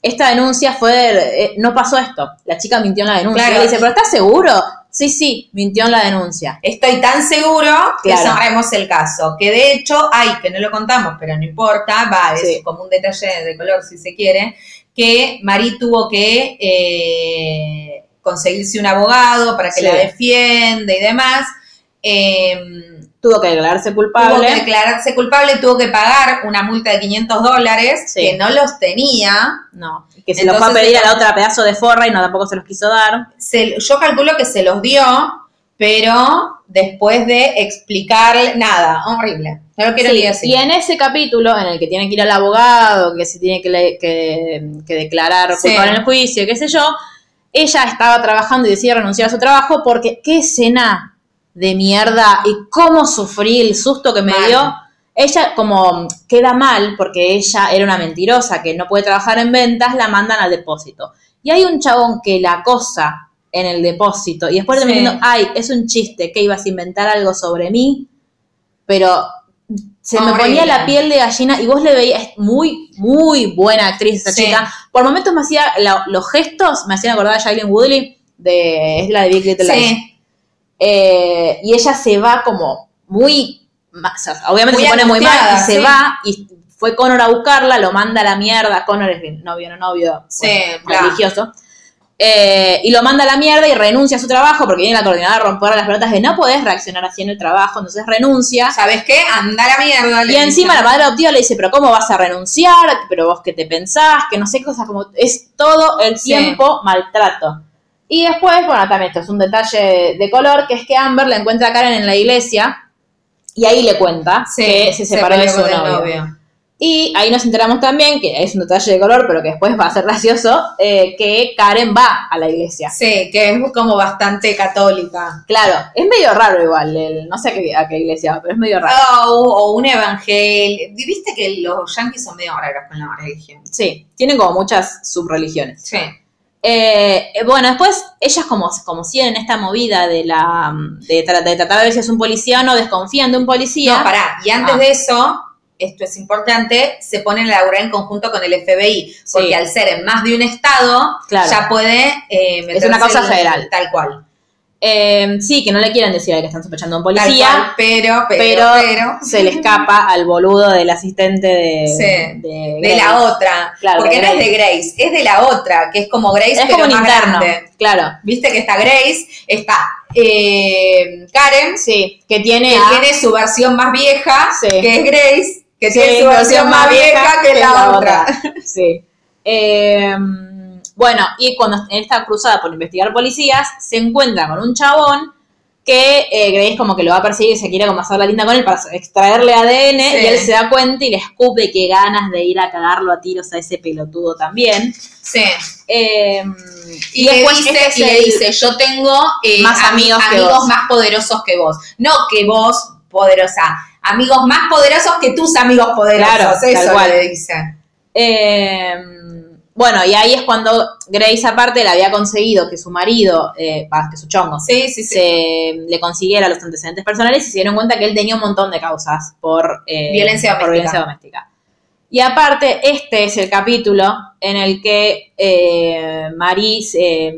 esta denuncia fue, eh, no pasó esto. La chica mintió en la denuncia. Claro. Y él dice, ¿pero estás seguro? Sí, sí, mintió en la denuncia. Estoy tan seguro que Claro. cerremos el caso. Que de hecho, hay, que no lo contamos, pero no importa, va, es Sí. como un detalle de color si se quiere, que Marí tuvo que eh, conseguirse un abogado para que Sí. la defienda y demás. Eh, Tuvo que declararse tuvo culpable. que declararse culpable, tuvo que pagar una multa de 500 dólares Sí. que no los tenía. No, que se los fue a pedir a la otra pedazo de forra y no tampoco se los quiso dar. Se- yo calculo que se los dio, pero después de explicarle nada, horrible. No lo quiero Sí, decir. y en ese capítulo, en el que tiene que ir al abogado, que se tiene que, le- que- que declarar Sí. culpable en el juicio, qué sé yo, ella estaba trabajando y decide renunciar a su trabajo porque qué escena de mierda y cómo sufrí el susto que me Mal. dio. Ella como queda mal porque ella era una mentirosa que no puede trabajar en ventas, la mandan al depósito. Y hay un chabón que la acosa en el depósito y después Sí. termina diciendo, ay, es un chiste, que ibas a inventar algo sobre mí, pero se me Horrible. ponía la piel de gallina y vos le veías, es muy, muy buena actriz esa Sí. chica. Por momentos me hacía, la- los gestos me hacían acordar a Shailene Woodley, de, es la de Big Little Lies. Sí, Eh, y ella se va como muy, o sea, obviamente Muy se pone muy mal y se va y fue Connor a buscarla, lo manda a la mierda, Connor es el novio, no novio, bueno, religioso. Eh, y lo manda a la mierda y renuncia a su trabajo porque viene la coordinadora a romper las pelotas de no podés reaccionar así en el trabajo, entonces renuncia. ¿sabes qué? Anda a la mierda. Y encima la madre adoptiva le dice, pero ¿cómo vas a renunciar? Pero vos qué te pensás, que no sé, cosas como... Es todo el Sí. tiempo maltrato. Y después, bueno, también esto es un detalle de color, que es que Amber la encuentra a Karen en la iglesia y ahí le cuenta Sí, que se separó de su novio. Y ahí nos enteramos también, que es un detalle de color, pero que después va a ser gracioso, eh, que Karen va a la iglesia. Sí, que es como bastante católica. Claro, es medio raro igual, el- no sé a qué, a qué iglesia va, pero es medio raro. O, o un evangelio. Viste que los yankees son medio raros con la religión. Sí, tienen como muchas subreligiones. Sí. Eh, bueno, después ellas como, como siguen en esta movida de la de, tra- de tratar de ver si es un policía o no, desconfían de un policía. No, pará. Y antes Ah. de eso, esto es importante, se ponen a laburar en conjunto con el FBI. Porque Sí. al ser en más de un estado, Claro. ya puede eh, Es una causa federal. Tal cual. Eh, sí, que no le quieren decir a que están sospechando a un policía, cual, pero, pero, pero, pero, se le escapa al boludo del asistente de, Sí, de, de la otra. Claro, porque no es de Grace, es de la otra, que es como Grace, Es pero como un más interno, grande. claro. Viste que está Grace, está eh, Karen, Sí, que tiene, que a- tiene su versión más vieja, Sí. que es Grace, que Sí, tiene su versión más vieja que la otra. Sí. Eh, bueno, y cuando en esta cruzada por investigar policías, se encuentra con un chabón que eh, Grace como que lo va a perseguir y se quiere como hacer la linda con él para extraerle ADN Sí. y él se da cuenta y le escupe que ganas de ir a cagarlo a tiros a ese pelotudo también. Sí. Eh, Y, le después dice, este es y le dice, yo tengo eh, Más ami- amigos que amigos más poderosos que vos. No que vos, poderosa, amigos más poderosos que tus amigos poderosos. Claro, tal eso cual. le dice. Eh, bueno, y ahí es cuando Grace aparte le había conseguido que su marido, eh, que su chongo, Sí, sí, sí. se le consiguiera los antecedentes personales y se dieron cuenta que él tenía un montón de causas por, eh, Violencia por doméstica. violencia doméstica. Y aparte, este es el capítulo en el que eh, Maris eh,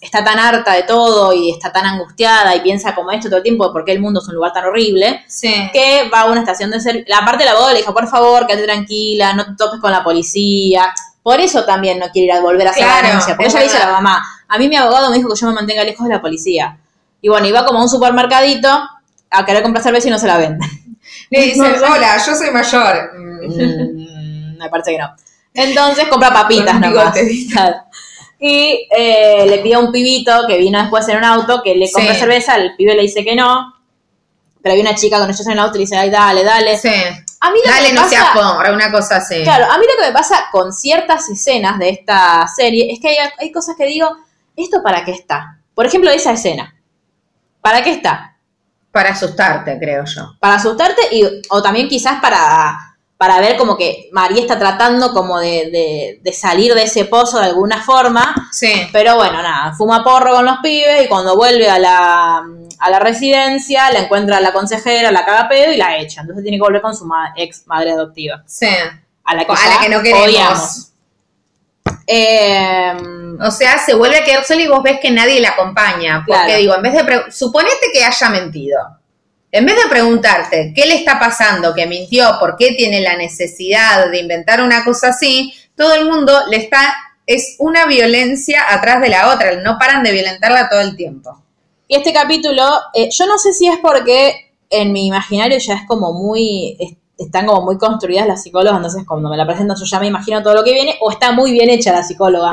está tan harta de todo y está tan angustiada y piensa como esto todo el tiempo de por qué el mundo es un lugar tan horrible, Sí. que va a una estación de servicio. La parte del abogado le dijo, por favor, quédate tranquila, no te topes con la policía. Por eso también no quiere ir a volver a hacer Claro, la denuncia. Porque ella dice a la mamá, a mí mi abogado me dijo que yo me mantenga lejos de la policía. Y bueno, iba como a un supermercadito a querer comprar cerveza y no se la venden. Le dice, hola, yo soy mayor. Mm. Me parece que no. Entonces compra papitas nomás. Claro. Y eh, le pide a un pibito que vino después en un auto que le compra Sí. cerveza, el pibe le dice que no. Pero había una chica con ellos en el auto y le dice, ay, dale, dale. Sí. A mí lo Dale, que no pasa- seas una cosa así. Claro, a mí lo que me pasa con ciertas escenas de esta serie es que hay, hay cosas que digo, ¿esto para qué está? Por ejemplo, esa escena. ¿Para qué está? Para asustarte, creo yo. Para asustarte y, o también quizás para, para ver como que María está tratando como de, de- de salir de ese pozo de alguna forma. Sí. Pero bueno, nada, fuma porro con los pibes y cuando vuelve a la, a la residencia la encuentra la consejera, la caga pedo y la echa. Entonces tiene que volver con su ma- ex madre adoptiva. Sí. A la que, A ya la que no queremos. odiamos. Eh, O sea, se vuelve a quedar sola y vos ves que nadie la acompaña. Porque Claro. digo, en vez de. Suponete que haya mentido. En vez de preguntarte qué le está pasando, que mintió, por qué tiene la necesidad de inventar una cosa así, todo el mundo le está. Es una violencia atrás de la otra. No paran de violentarla todo el tiempo. Y este capítulo, eh, yo no sé si es porque en mi imaginario ya es como muy, es- están como muy construidas las psicólogas, entonces cuando me la presentan yo ya me imagino todo lo que viene, o está muy bien hecha la psicóloga.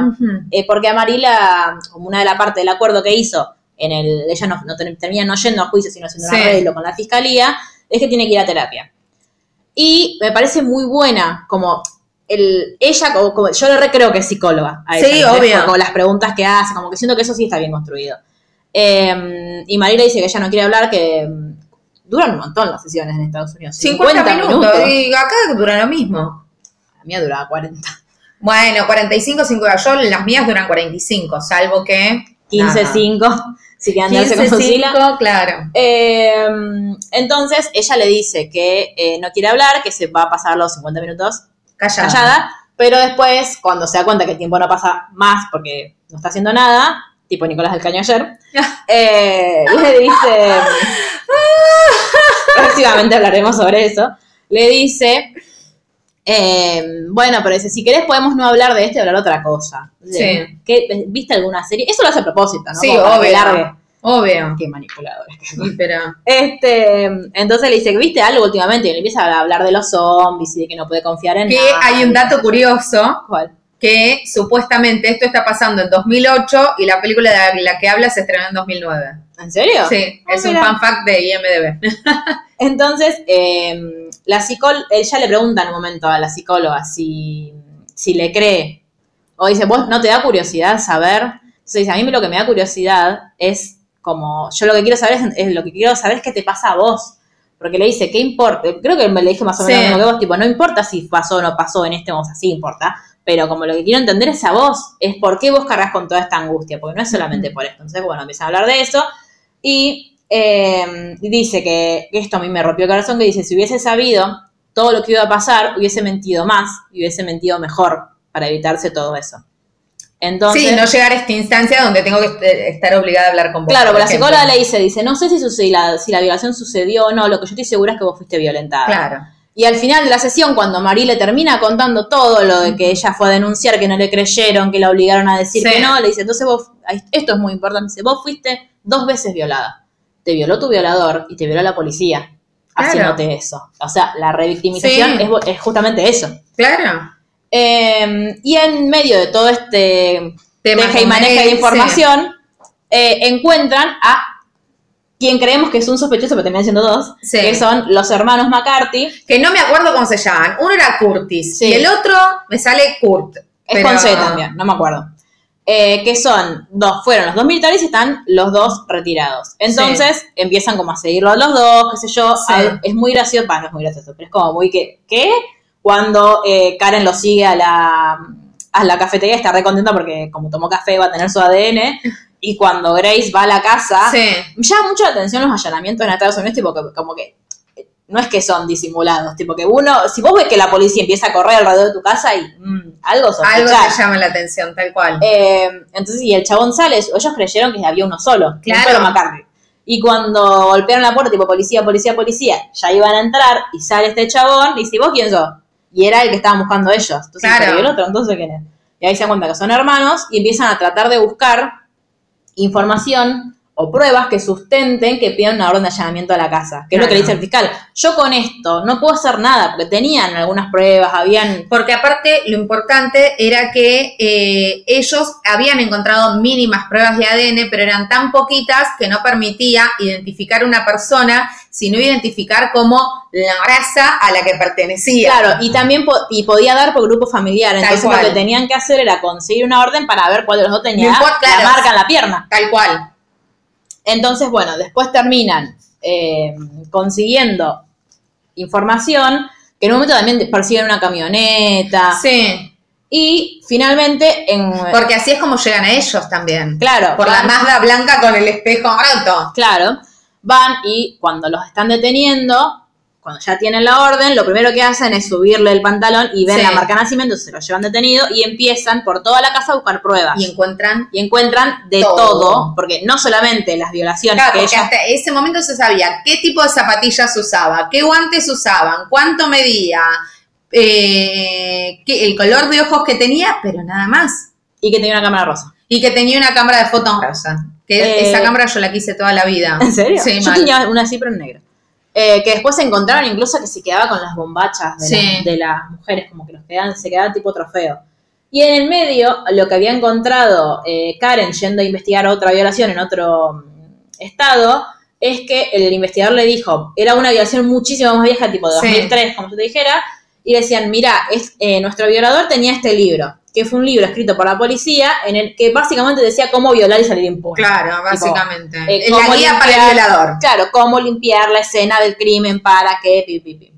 Eh, porque a Marila, como una de la parte del acuerdo que hizo, en el, ella no, no ter- termina no yendo a juicio, sino haciendo un Sí. arreglo con la fiscalía, es que tiene que ir a terapia. Y me parece muy buena, como el, ella, como, como- yo le re creo que es psicóloga. A ella, Sí, obvio. Como las preguntas que hace, como que siento que eso sí está bien construido. Eh, y Marila dice que ella no quiere hablar, que mm, duran un montón las sesiones en Estados Unidos. 50, minutos. Y acá dura lo mismo. La mía duraba 40. Bueno, 45, 50. Yo las mías duran 45, salvo que. 15, nada. 5, si darse 15, con Susila. 5, claro. Eh, entonces ella le dice que eh, no quiere hablar, que se va a pasar los 50 minutos Callada. callada, pero después, cuando se da cuenta que el tiempo no pasa más porque no está haciendo nada, tipo Nicolás del Caño ayer, eh, le dice, próximamente hablaremos sobre eso, le dice, eh, bueno, pero dice, si querés podemos no hablar de esto y hablar de otra cosa. Sí. ¿Qué- ¿Viste alguna serie? Eso lo hace a propósito, ¿no? Sí, Como obvio. Obvio. Qué manipuladores. Sí, pero. Este, entonces le dice, ¿viste algo últimamente? Y le empieza a hablar de los zombies y de que no puede confiar en Que nada. hay un dato curioso ¿Cuál? que supuestamente esto está pasando en 2008 y la película de la que habla se estrenó en 2009. ¿En serio? Sí, Ah, es un mira. fan fact de IMDB. Entonces, eh, la psicóloga, ella le pregunta en un momento a la psicóloga si, si le cree. O dice, ¿vos no te da curiosidad saber? Entonces dice, a mí lo que me da curiosidad es como, yo lo que quiero saber es, es lo que quiero saber es qué te pasa a vos. Porque le dice, ¿qué importa? Creo que me le dije más o menos Sí. lo mismo que vos, tipo, no importa si pasó o no pasó en este momento, así importa. Pero como lo que quiero entender es a vos, es por qué vos cargas con toda esta angustia, porque no es solamente por esto. Entonces, bueno, empiezan a hablar de eso. Y eh, dice que, que esto a mí me rompió el corazón, que dice, si hubiese sabido todo lo que iba a pasar, hubiese mentido más y hubiese mentido mejor para evitarse todo eso. Entonces, sí, no llegar a esta instancia donde tengo que est- estar obligada a hablar con vos. claro, por la ejemplo. psicóloga le dice, dice, no sé si, suce- la, si la violación sucedió o no, lo que yo estoy segura es que vos fuiste violentada. Claro. Y al final de la sesión, cuando Marí le termina contando todo lo de que ella fue a denunciar, que no le creyeron, que la obligaron a decir Sí. que no, le dice, entonces vos, esto es muy importante, dice, vos fuiste dos veces violada. Te violó tu violador y te violó la policía Claro. haciéndote eso. O sea, la revictimización Sí. es, justamente eso. Claro. Eh, y en medio de todo este deja y maneja de información, eh, encuentran a quien creemos que es un sospechoso, pero terminan siendo dos, Sí. que son los hermanos McCarthy. Que no me acuerdo cómo se llaman. Uno era Curtis y el otro me sale Kurt. Es pero- con C también, no me acuerdo. Eh, que son dos, fueron los dos militares y están los dos retirados. Entonces empiezan como a seguirlo los dos, qué sé yo. Sí. Al- es muy gracioso, bah, no es muy gracioso, pero es como muy que, ¿qué? Cuando eh, Karen lo sigue a la, a la cafetería, está re contenta porque como tomó café va a tener su ADN. Y cuando Grace va a la casa, Sí. me llama mucho la atención los allanamientos en Estados Unidos, tipo que, como que no es que son disimulados, tipo que uno, si vos ves que la policía empieza a correr alrededor de tu casa y mm, algo Algo sospechás. te llama la atención, tal cual. Eh, entonces, y el chabón sale, ellos creyeron que había uno solo, Claro. un solo McCarthy. Y cuando golpearon la puerta, tipo policía, policía, policía, ya iban a entrar y sale este chabón y dice, ¿vos quién sos? Y era el que estaban buscando ellos. Entonces, Claro. pero ¿y el otro? Entonces, ¿quién es? Y ahí se dan cuenta que son hermanos y empiezan a tratar de buscar información o pruebas que sustenten que pidan una orden de allanamiento a la casa. Que es lo que le dice el fiscal. Yo con esto no puedo hacer nada, porque tenían algunas pruebas, habían... Porque aparte lo importante era que eh, ellos habían encontrado mínimas pruebas de ADN, pero eran tan poquitas que no permitía identificar a una persona, sino identificar como la raza a la que pertenecía. Claro, y también po- y podía dar por grupo familiar. Tal Entonces cual. lo que tenían que hacer era conseguir una orden para ver cuál de los dos tenía No importa, la claro. marca en la pierna. Tal cual. Entonces, bueno, después terminan eh, consiguiendo información que en un momento también persiguen una camioneta. Sí, Y finalmente, en, porque así es como llegan a ellos también. claro, Por la Mazda blanca con el espejo roto. Claro, van y cuando los están deteniendo, cuando ya tienen la orden, lo primero que hacen es subirle el pantalón y ven Sí. la marca de nacimiento, se lo llevan detenido y empiezan por toda la casa a buscar pruebas. Y encuentran Y encuentran de Todo. todo, porque no solamente las violaciones Claro, que porque ellas... hasta ese momento se sabía qué tipo de zapatillas usaba, qué guantes usaban, cuánto medía, eh, qué- el color de ojos que tenía, pero nada más. Y que tenía una cámara rosa. Y que tenía una cámara de fotos rosa. Que Eh, esa cámara yo la quise toda la vida. ¿En serio? Sí, Yo mal. tenía una así, pero en negro. Eh, que después se encontraron incluso que se quedaba con las bombachas de, Sí. las, de las mujeres, como que los quedaban, se quedaba tipo trofeo. Y en el medio, lo que había encontrado eh, Karen yendo a investigar otra violación en otro mm, estado, es que el investigador le dijo, era una violación muchísimo más vieja, tipo de Sí. 2003, como yo te dijera, y decían, mira, es, eh, nuestro violador tenía este libro, que fue un libro escrito por la policía, en el que básicamente decía cómo violar y salir impune. Claro, básicamente. eh, Es la guía para el violador. Claro, cómo limpiar la escena del crimen para que... pi, pi, pi.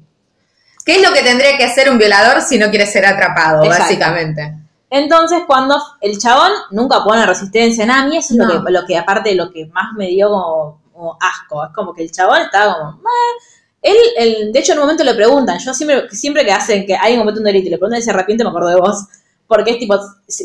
¿Qué es lo que tendría que hacer un violador si no quiere ser atrapado, Exacto. básicamente? Entonces, cuando el chabón nunca pone resistencia, nada, a mí eso es No. lo, que, lo que, aparte, lo que más me dio como, como asco. Es como que el chabón estaba como... "Meh". Él, él- de hecho, en un momento le preguntan, yo siempre, siempre que hacen que alguien comete un delito y le preguntan si se arrepiente, me acuerdo de vos. Porque es tipo,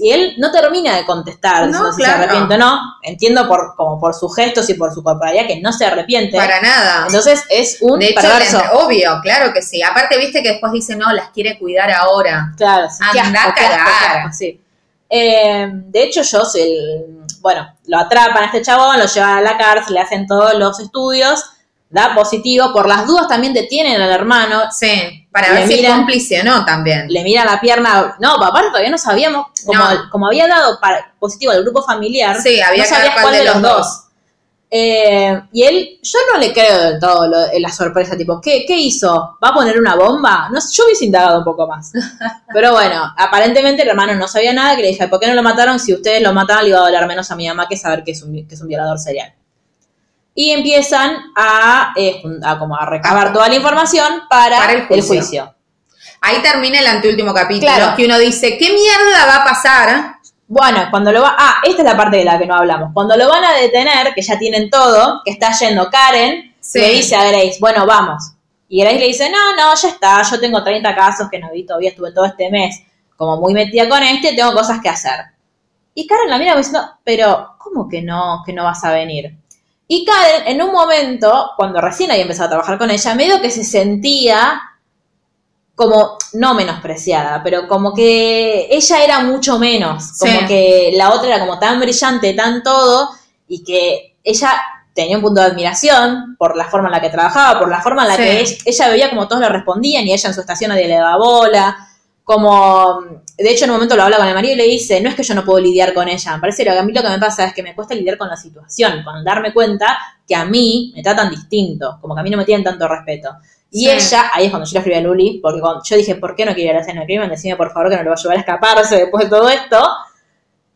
y él no termina de contestar No, diciendo si se arrepiente o no. Entiendo por, como por sus gestos y por su corporalidad que no se arrepiente. Para nada. Entonces es un de hecho, perverso. obvio, claro que sí. Aparte, viste que después dice, no, las quiere cuidar ahora. Claro, sí, Anda a cagar. sí. Eh, de hecho, yo soy el. Bueno, lo atrapan a este chabón, lo llevan a la cárcel, le hacen todos los estudios, da positivo. Por las dudas también detienen al hermano, Sí, para Le ver si es miran- cómplice o no también. le miran la pierna. No, papá, todavía no sabíamos. Como, No. como había dado para- positivo al grupo familiar, Sí, había no sabías cuál de los dos. Eh, y él, yo no le creo del todo lo- la sorpresa, tipo, ¿qué, ¿qué hizo? ¿Va a poner una bomba? No, yo hubiese indagado un poco más. Pero bueno, aparentemente el hermano no sabía nada, que le dije, ¿por qué no lo mataron? Si ustedes lo mataron, le iba a doler menos a mi mamá que saber que es un, que es un violador serial. Y empiezan a, eh, a como a recabar Ah. toda la información para, Para el el juicio. Ahí termina el anteúltimo capítulo, Claro. que uno dice, ¿qué mierda va a pasar? Bueno, cuando lo va. Ah, esta es la parte de la que no hablamos. Cuando lo van a detener, que ya tienen todo, que está yendo Karen, Sí. le dice a Grace, bueno, vamos. Y Grace le dice, no, no, ya está, yo tengo 30 casos que no vi todavía, estuve todo este mes como muy metida con este, tengo cosas que hacer. Y Karen la mira diciendo, pero, ¿cómo que no, que no vas a venir? Y Karen, en un momento, cuando recién había empezado a trabajar con ella, medio que se sentía como, no menospreciada, pero como que ella era mucho menos, como Sí. que la otra era como tan brillante, tan todo, y que ella tenía un punto de admiración por la forma en la que trabajaba, por la forma en la Sí. que ella, ella veía como todos le respondían y ella en su estación nadie le daba bola, como, de hecho en un momento lo habla con el marido y le dice, no es que yo no puedo lidiar con ella, me parece que a mí lo que me pasa es que me cuesta lidiar con la situación, con darme cuenta que a mí me tratan distinto, como que a mí no me tienen tanto respeto. Y Sí. ella, ahí es cuando yo le escribí a Luli, porque cuando yo dije, ¿por qué no quiere ir a la escena del crimen? Decime por favor que no le va a ayudar a escaparse después de todo esto.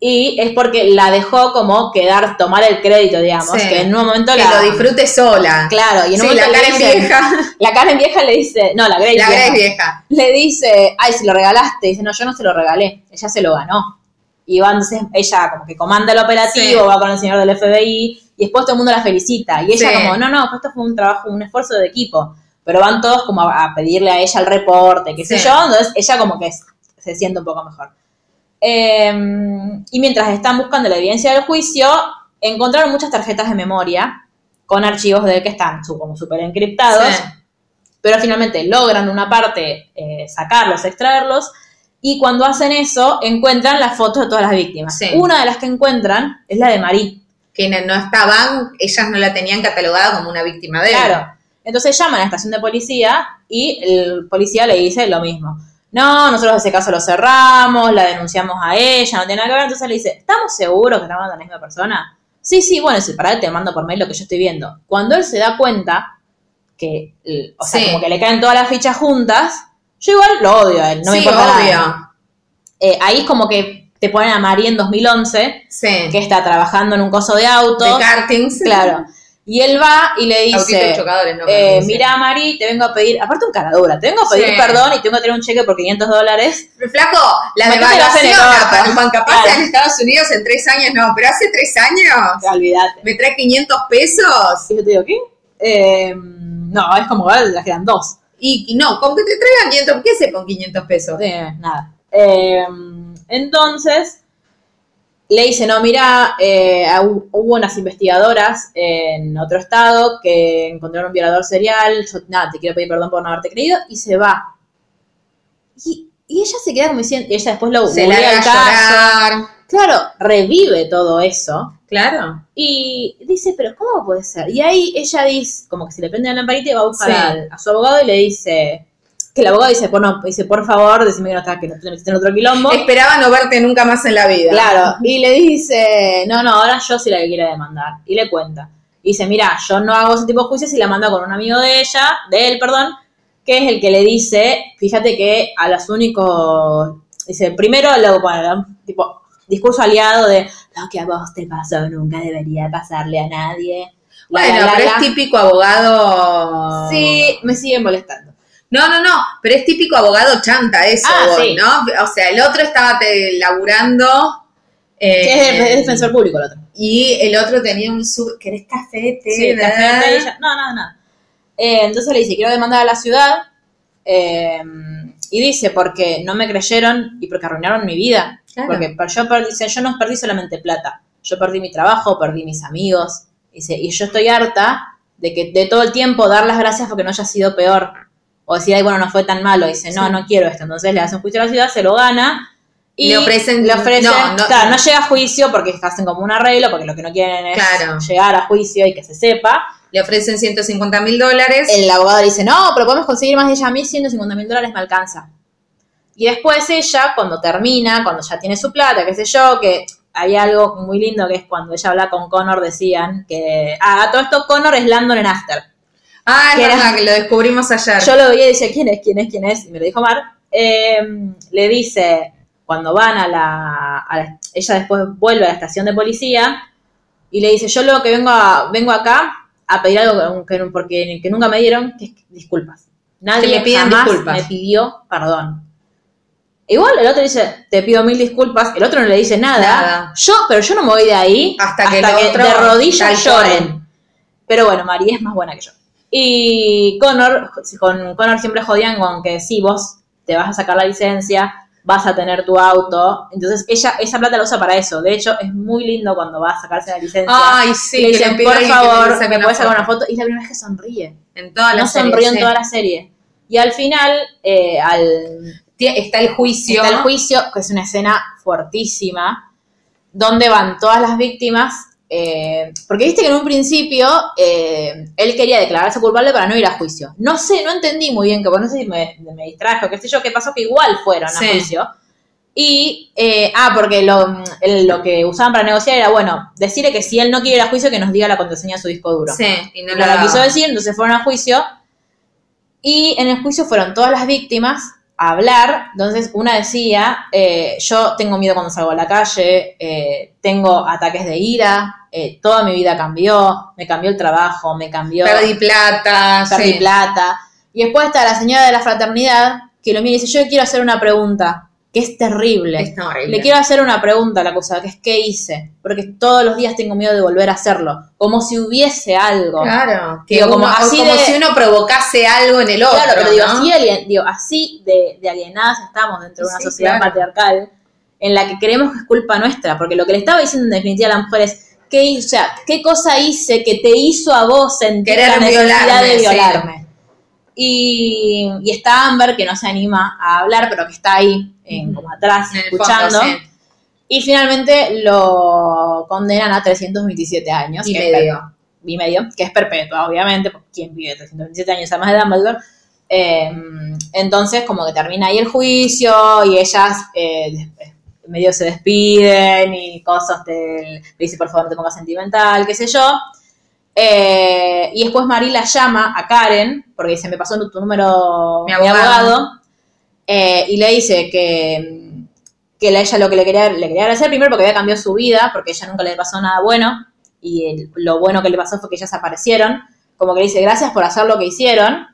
Y es porque la dejó como quedar, tomar el crédito, digamos. Sí. Que en un momento Que la. lo disfrute sola. Claro, y en un Sí, la momento le Karen dice- vieja. La Karen vieja le dice. No, la Grace La vieja. Vieja. Le dice, ay, si lo regalaste. Dice, no, yo no se lo regalé. Ella se lo ganó. Y va, entonces ella como que comanda el operativo, Sí. va con el señor del FBI. Y después todo el mundo la felicita. Y ella como, no, no, pues esto fue un trabajo, un esfuerzo de equipo. Pero van todos como a, a pedirle a ella el reporte, qué sé yo. Entonces ella como que se siente un poco mejor. Eh, y mientras están buscando la evidencia del juicio, encontraron muchas tarjetas de memoria con archivos de que están como súper encriptados, Sí. pero finalmente logran una parte eh, sacarlos, extraerlos, y cuando hacen eso encuentran las fotos de todas las víctimas. Sí. Una de las que encuentran es la de Marie. Que no no estaban, ellas no la tenían catalogada como una víctima de él. Claro. Entonces llaman a la estación de policía y el policía le dice lo mismo. No, nosotros ese caso lo cerramos, la denunciamos a ella, no tiene nada que ver. Entonces le dice, ¿estamos seguros que estamos hablando de la misma persona? Sí, sí, bueno, si para él te mando por mail lo que yo estoy viendo. Cuando él se da cuenta que, o sea, Sí. como que le caen todas las fichas juntas, yo igual lo odio a él, no me sí, importa obvio. nada. Eh, ahí es como que te ponen a María en 2011, Sí. que está trabajando en un coso de de autos. kartings. Claro. Y él va y le dice, no, eh, mira Mari, te vengo a pedir, aparte un caradura, te vengo a pedir Sí. perdón y tengo que tener un cheque por 500 dólares. Flaco, la devaluación para Claro. en Estados Unidos en tres años, no, pero hace tres años Olvídate. me trae 500 pesos Y yo te digo, ¿qué? Eh, no, es como, ah, las quedan dos. y, y no, con que te traigan 500, ¿qué sé con 500 pesos? Nada. Eh, entonces, le dice, no, mira, eh, hu- hubo unas investigadoras en otro estado que encontraron un violador serial, yo, nada, te quiero pedir perdón por no haberte creído, y se va. Y, y ella se queda como diciendo, ella después lo Se larga el caso. Claro, revive todo eso. Claro. Y dice, pero ¿cómo puede ser? Y ahí ella dice, como que se le prende la lamparita y va a buscar Sí. a su abogado y le dice, que el abogado dice, por, no, dice, por favor, decime que no estás, que no te metiste en otro quilombo. Esperaba no verte nunca más en la vida. Claro, y le dice, no, no, ahora yo soy la que quiere demandar. Y le cuenta. Y dice, mira, yo no hago ese tipo de juicios y la manda con un amigo de ella, de él, perdón, que es el que le dice, fíjate que a los únicos, dice, primero, lo, bueno, tipo, discurso aliado de, lo que a vos te pasó nunca debería pasarle a nadie. Bueno, la, la, pero es típico abogado. Sí, me siguen molestando. No, no, no, pero es típico abogado chanta eso, Ah, sí. ¿no? O sea, el otro estaba te- laburando. eh, Que es, es defensor público el otro. Y el otro tenía un sub. ¿Querés café? té, Sí, café, té, No, nada, nada. Eh, entonces le dice, quiero demandar a la ciudad. eh, y dice, porque no me creyeron y porque arruinaron mi vida. Claro. Porque yo perdí, yo no perdí solamente plata. Yo perdí mi trabajo, perdí mis amigos. Dice, y yo estoy harta de que de todo el tiempo dar las gracias porque no haya sido peor. O decir, ay, bueno, no fue tan malo. Dice, no, Sí. no quiero esto. Entonces le hacen juicio a la ciudad, se lo gana. Y Le ofrecen- le ofrecen no, no- claro, no llega a juicio porque hacen como un arreglo, porque lo que no quieren es Claro. llegar a juicio y que se sepa. Le ofrecen 150 mil dólares. El abogado le dice, no, pero podemos conseguir más de ella a mí, 150 mil dólares me alcanza. Y después ella, cuando termina, cuando ya tiene su plata, qué sé yo, que hay algo muy lindo que es cuando ella habla con Connor, decían que, ah, a todo esto Connor es Landon en After. Ah, es que era- verdad, que lo descubrimos ayer. Yo lo veía y decía, ¿quién es? ¿Quién es? ¿Quién es? Y me lo dijo Mar. Eh, le dice, cuando van a la, a la- Ella después vuelve a la estación de policía y le dice, yo lo que vengo, a, vengo acá a pedir algo que, porque, que nunca me dieron, que es disculpas. Nadie Que me pidan jamás disculpas. me pidió perdón. Igual el otro dice, te pido mil disculpas, el otro no le dice nada. Nada. Yo, pero yo no me voy de ahí Hasta que el otro de rodillas lloren. Pero bueno, María es más buena que yo. Y Connor, con Connor siempre jodían con que sí, vos te vas a sacar la licencia, vas a tener tu auto. Entonces ella, esa plata la usa para eso. De hecho, es muy lindo cuando va a sacarse la licencia. Ay, sí, le dicen, por favor, me puedes sacar foto". una foto. Y es la primera vez que sonríe. En toda la no serie, sonrió en sí. toda la serie. Y al final, eh, al Está el juicio. Está el juicio, que es una escena fuertísima, donde van todas las víctimas. Eh, porque viste que en un principio eh, él quería declararse culpable para no ir a juicio. No sé, no entendí muy bien, que bueno, no sé si me, me distraje o qué sé yo, qué pasó, que igual fueron Sí. a juicio. Y, eh, ah, porque lo, lo que usaban para negociar era, bueno, decirle que si él no quiere ir a juicio, que nos diga la contraseña de su disco duro. Sí, y no No lo lo quiso decir, entonces fueron a juicio. Y en el juicio fueron todas las víctimas a hablar. Entonces, una decía, eh, yo tengo miedo cuando salgo a la calle, eh, tengo ataques de ira, eh, toda mi vida cambió, me cambió el trabajo, me cambió... Perdí plata, perdí sí. plata. Y después está la señora de la fraternidad que lo mira y dice, yo quiero hacer una pregunta, que es terrible. Horrible. Le quiero hacer una pregunta a la acusada, que es ¿qué hice? Porque todos los días tengo miedo de volver a hacerlo, como si hubiese algo. Claro, que Digo, como uno- así como de- si uno provocase algo en el otro. Claro, pero digo, así, alien- digo, así de, de alienadas estamos dentro de una Sí, sociedad claro. patriarcal en la que creemos que es culpa nuestra, porque lo que le estaba diciendo en definitiva a la mujer es, ¿qué, hice? o sea, ¿qué cosa hice que te hizo a vos sentir Querer la necesidad violarme, de sí. violarme? Y, y está Amber, que no se anima a hablar, pero que está ahí, en, como atrás, En escuchando. fondo, sí. Y finalmente lo condenan a 327 años. Y medio. y medio, que es perpetua, obviamente, porque ¿quién vive 327 años además de Dumbledore? Eh, entonces, como que termina ahí el juicio y ellas eh, des- medio se despiden y cosas del. Le dice, por favor, no te pongas sentimental, qué sé yo. Eh, y después Marila llama a Karen, porque dice, me pasó tu número Mi mi abogado. Eh, y le dice que, que la- ella lo que le quería, le quería agradecer primero porque había cambiado su vida, porque ella nunca le pasó nada bueno, y el- lo bueno que le pasó fue que ellas aparecieron, como que le dice, gracias por hacer lo que hicieron,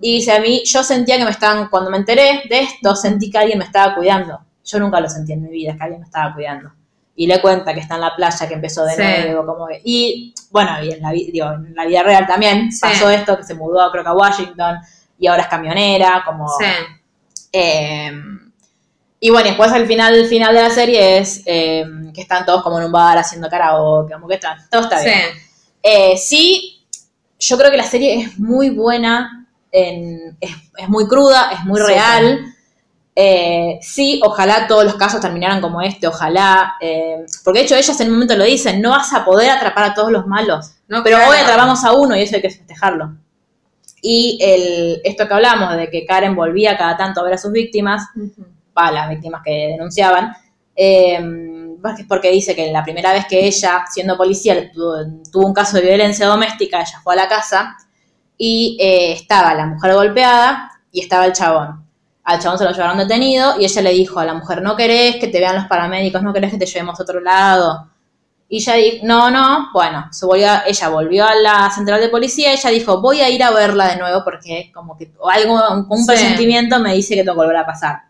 y dice a mí, yo sentía que me estaban, cuando me enteré de esto, sentí que alguien me estaba cuidando. Yo nunca lo sentí en mi vida, que alguien me estaba cuidando. Y le cuenta que está en la playa, que empezó de Sí. nuevo, como que- y bueno, y en la, digo, en la vida real también Sí. pasó esto, que se mudó creo que a Washington, y ahora es camionera, como... Sí. Eh, y bueno, después al final, el final de la serie es eh, que están todos como en un bar haciendo karaoke, como que está, todo está bien. Sí. Eh, sí, yo creo que la serie es muy buena, en- es, es muy cruda, es muy Sí, real. Eh, sí, ojalá todos los casos terminaran como este, ojalá. eh, porque de hecho ellas en un momento lo dicen, no vas a poder atrapar a todos los malos. No, Pero claro. hoy atrapamos a uno y eso hay que festejarlo. Y el, esto que hablamos de que Karen volvía cada tanto a ver a sus víctimas, Ujú. a las víctimas que denunciaban, eh, porque- porque dice que la primera vez que ella, siendo policía, tuvo, tuvo un caso de violencia doméstica, ella fue a la casa y eh, estaba la mujer golpeada y estaba el chabón. Al chabón se lo llevaron detenido y ella le dijo a la mujer, no querés que te vean los paramédicos, no querés que te llevemos a otro lado. Y ella dijo, no, no, bueno, se volvió, a- ella volvió a la central de policía y ella dijo, voy a ir a verla de nuevo porque como que algo, un Sí. presentimiento me dice que tengo que volver a pasar.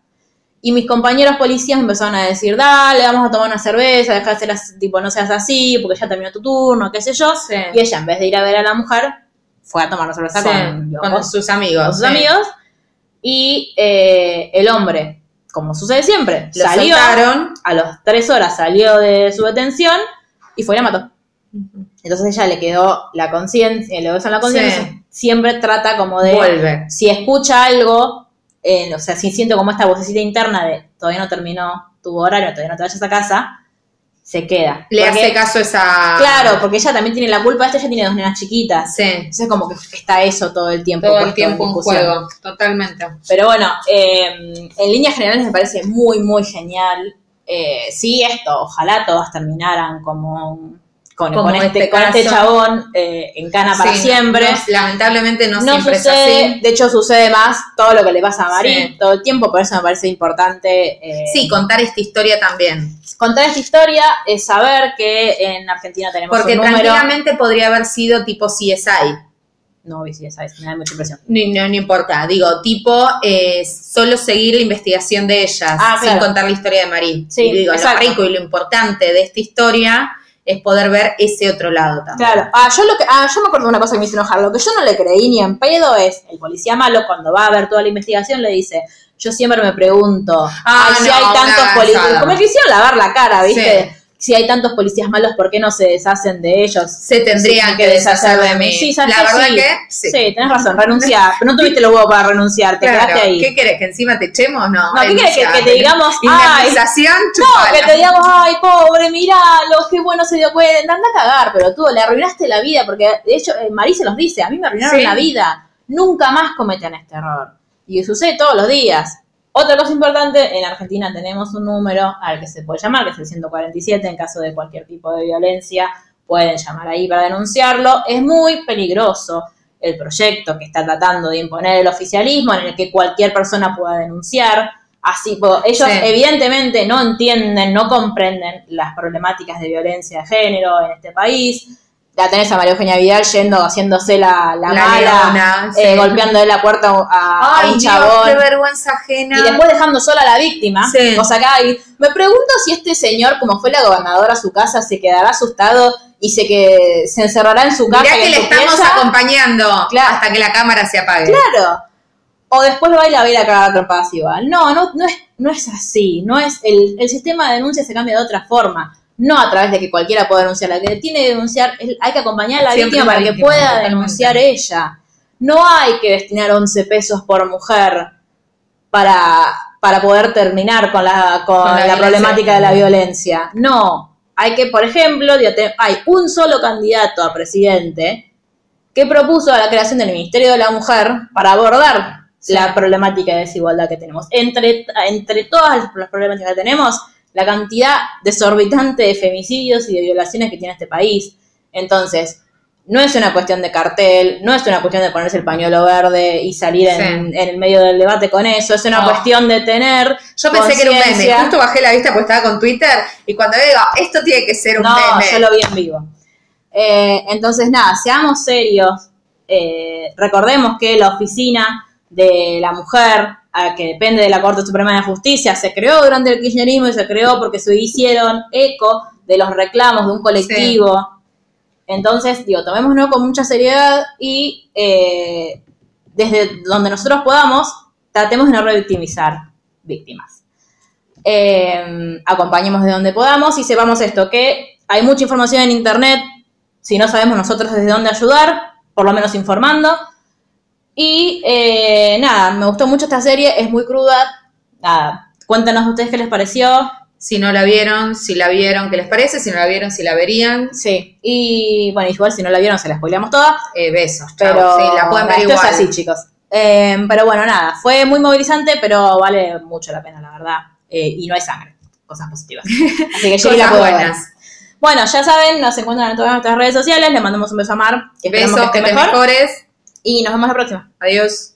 Y mis compañeros policías empezaron a decir, dale, vamos a tomar una cerveza, deja de ser así, tipo, no seas así, porque ya terminó tu turno, qué sé yo. Sí. Y ella, en vez de ir a ver a la mujer, fue a tomar una cerveza Sí, con, con con sus amigos. sus sí. amigos. Y eh, el hombre, como sucede siempre, Lo salió, soltaron. a las tres horas salió de su detención y fue y la mató. Entonces ella le quedó la conciencia, le en la conciencia, Sí. siempre trata como de Vuelve. si escucha algo, eh, o sea, si siente como esta vocecita interna de todavía no terminó tu horario, todavía no te vayas a casa, se queda. Le Porque- hace caso esa. Claro, porque ella también tiene la culpa de esto, ella tiene dos nenas chiquitas. Sí. Entonces como que está eso todo el tiempo. Todo el tiempo en juego. Totalmente. Pero bueno, eh, en líneas generales me parece muy, muy genial. Eh, sí, esto, ojalá todas terminaran como con, este, este con este chabón eh, en cana para Sí, siempre. no- lamentablemente no, No siempre sucede, es así. de hecho sucede más todo lo que le pasa a Marí Sí. todo el tiempo, por eso me parece importante eh, Sí, contar esta historia también. contar esta historia, es saber que en Argentina tenemos Porque un número... tranquilamente podría haber sido tipo CSI. No, sí, esa es, me da mucha impresión. No, no, no importa. Digo, tipo, eh, solo seguir la investigación de ellas, Ah, sin claro. contar la historia de Marí. Sí, y digo, exacto. lo rico y lo importante de esta historia es poder ver ese otro lado también. Claro, ah, yo lo que, ah, yo me acuerdo de una cosa que me hizo enojar. Lo que yo no le creí ni en pedo es el policía malo cuando va a ver toda la investigación le dice, yo siempre me pregunto, Ah, ay, si no, hay tantos policías, como que hicieron lavar la cara, ¿viste? Sí. Si hay tantos policías malos, ¿por qué no se deshacen de ellos? Se tendrían Sí, que deshacer de mí. Sí, ¿sabes la verdad sí. que Sí. sí. tenés razón, renunciar. Pero no tuviste los huevos para renunciar, te Claro, quedaste ahí. ¿Qué querés? ¿Que encima te echemos? No. No, ¿qué querés? Que- que te digamos, ay, No, que te digamos, ay, pobre, miralo, qué bueno se dio cuenta. Anda a cagar, pero tú le arruinaste la vida, porque de hecho, eh, Marí se los dice, a mí me arruinaron la vida. Nunca más cometen este error. Y sucede todos los días. Otra cosa importante, en Argentina tenemos un número al que se puede llamar, que es el 147, en caso de cualquier tipo de violencia, pueden llamar ahí para denunciarlo. Es muy peligroso. el proyecto que está tratando de imponer el oficialismo, en el que cualquier persona pueda denunciar. Así, ellos Sí. evidentemente no entienden, no comprenden las problemáticas de violencia de género en este país. La tenés a María Eugenia Vidal yendo, haciéndose la, la, La mala, leona, eh, sí. golpeándole la puerta a, a Ay, un Dios, chabón. qué vergüenza ajena. Y después dejando sola a la víctima. Sí. O sea, acá hay- me pregunto si este señor, como fue la gobernadora a su casa, se quedará asustado y se que se encerrará en su casa. Mirá que le estamos pieza. acompañando Claro. hasta que la cámara se apague. Claro. O después va y la va a ir a cagar a trompadas igual. No, no, no es, no es así. No es el, el sistema de denuncia se cambia de otra forma. No a través de que cualquiera pueda denunciar. La que tiene que denunciar, hay que acompañar a la Siempre víctima para que víctima, pueda totalmente. denunciar ella. No hay que destinar 11 pesos por mujer para, para poder terminar con la, con Con la problemática de la violencia. No. Hay que, por ejemplo, hay un solo candidato a presidente que propuso la creación del Ministerio de la Mujer para abordar Sí. la problemática de desigualdad que tenemos. Entre, entre todas las problemáticas que tenemos, la cantidad desorbitante de femicidios y de violaciones que tiene este país. Entonces, no es una cuestión de cartel, no es una cuestión de ponerse el pañuelo verde y salir en, Sí. en el medio del debate con eso, es una cuestión de tener Yo pensé que era un meme. Justo bajé la vista porque estaba con Twitter y cuando digo, esto tiene que ser un No, meme. yo lo vi en vivo. Eh, entonces, nada, seamos serios. Eh, recordemos que la oficina de la mujer, a que depende de la Corte Suprema de Justicia, se creó durante el kirchnerismo y se creó porque se hicieron eco de los reclamos de un colectivo. Entonces, digo, tomémoslo con mucha seriedad y eh, desde donde nosotros podamos, tratemos de no revictimizar víctimas. Eh, acompañemos de donde podamos y sepamos esto, que hay mucha información en Internet, si no sabemos nosotros desde dónde ayudar, por lo menos informando. Y eh, nada, me gustó mucho esta serie, es muy cruda. Nada, cuéntanos ustedes qué les pareció. Si no la vieron, si la vieron, ¿qué les parece? Si no la vieron, si la verían. Sí, y bueno, igual si no la vieron se la spoileamos toda, Eh, besos, chao. pero sí, la pueden ver esto igual. es así, chicos. Eh, pero bueno, nada, fue muy movilizante, pero vale mucho la pena, la verdad. Y no hay sangre, cosas positivas. Así que Sherry la puedo ver. buenas. Bueno, ya saben, nos encuentran en todas nuestras redes sociales. Le mandamos un beso a Mar, que Besos, que que esté te mejor. mejores. Y nos vemos la próxima. Adiós.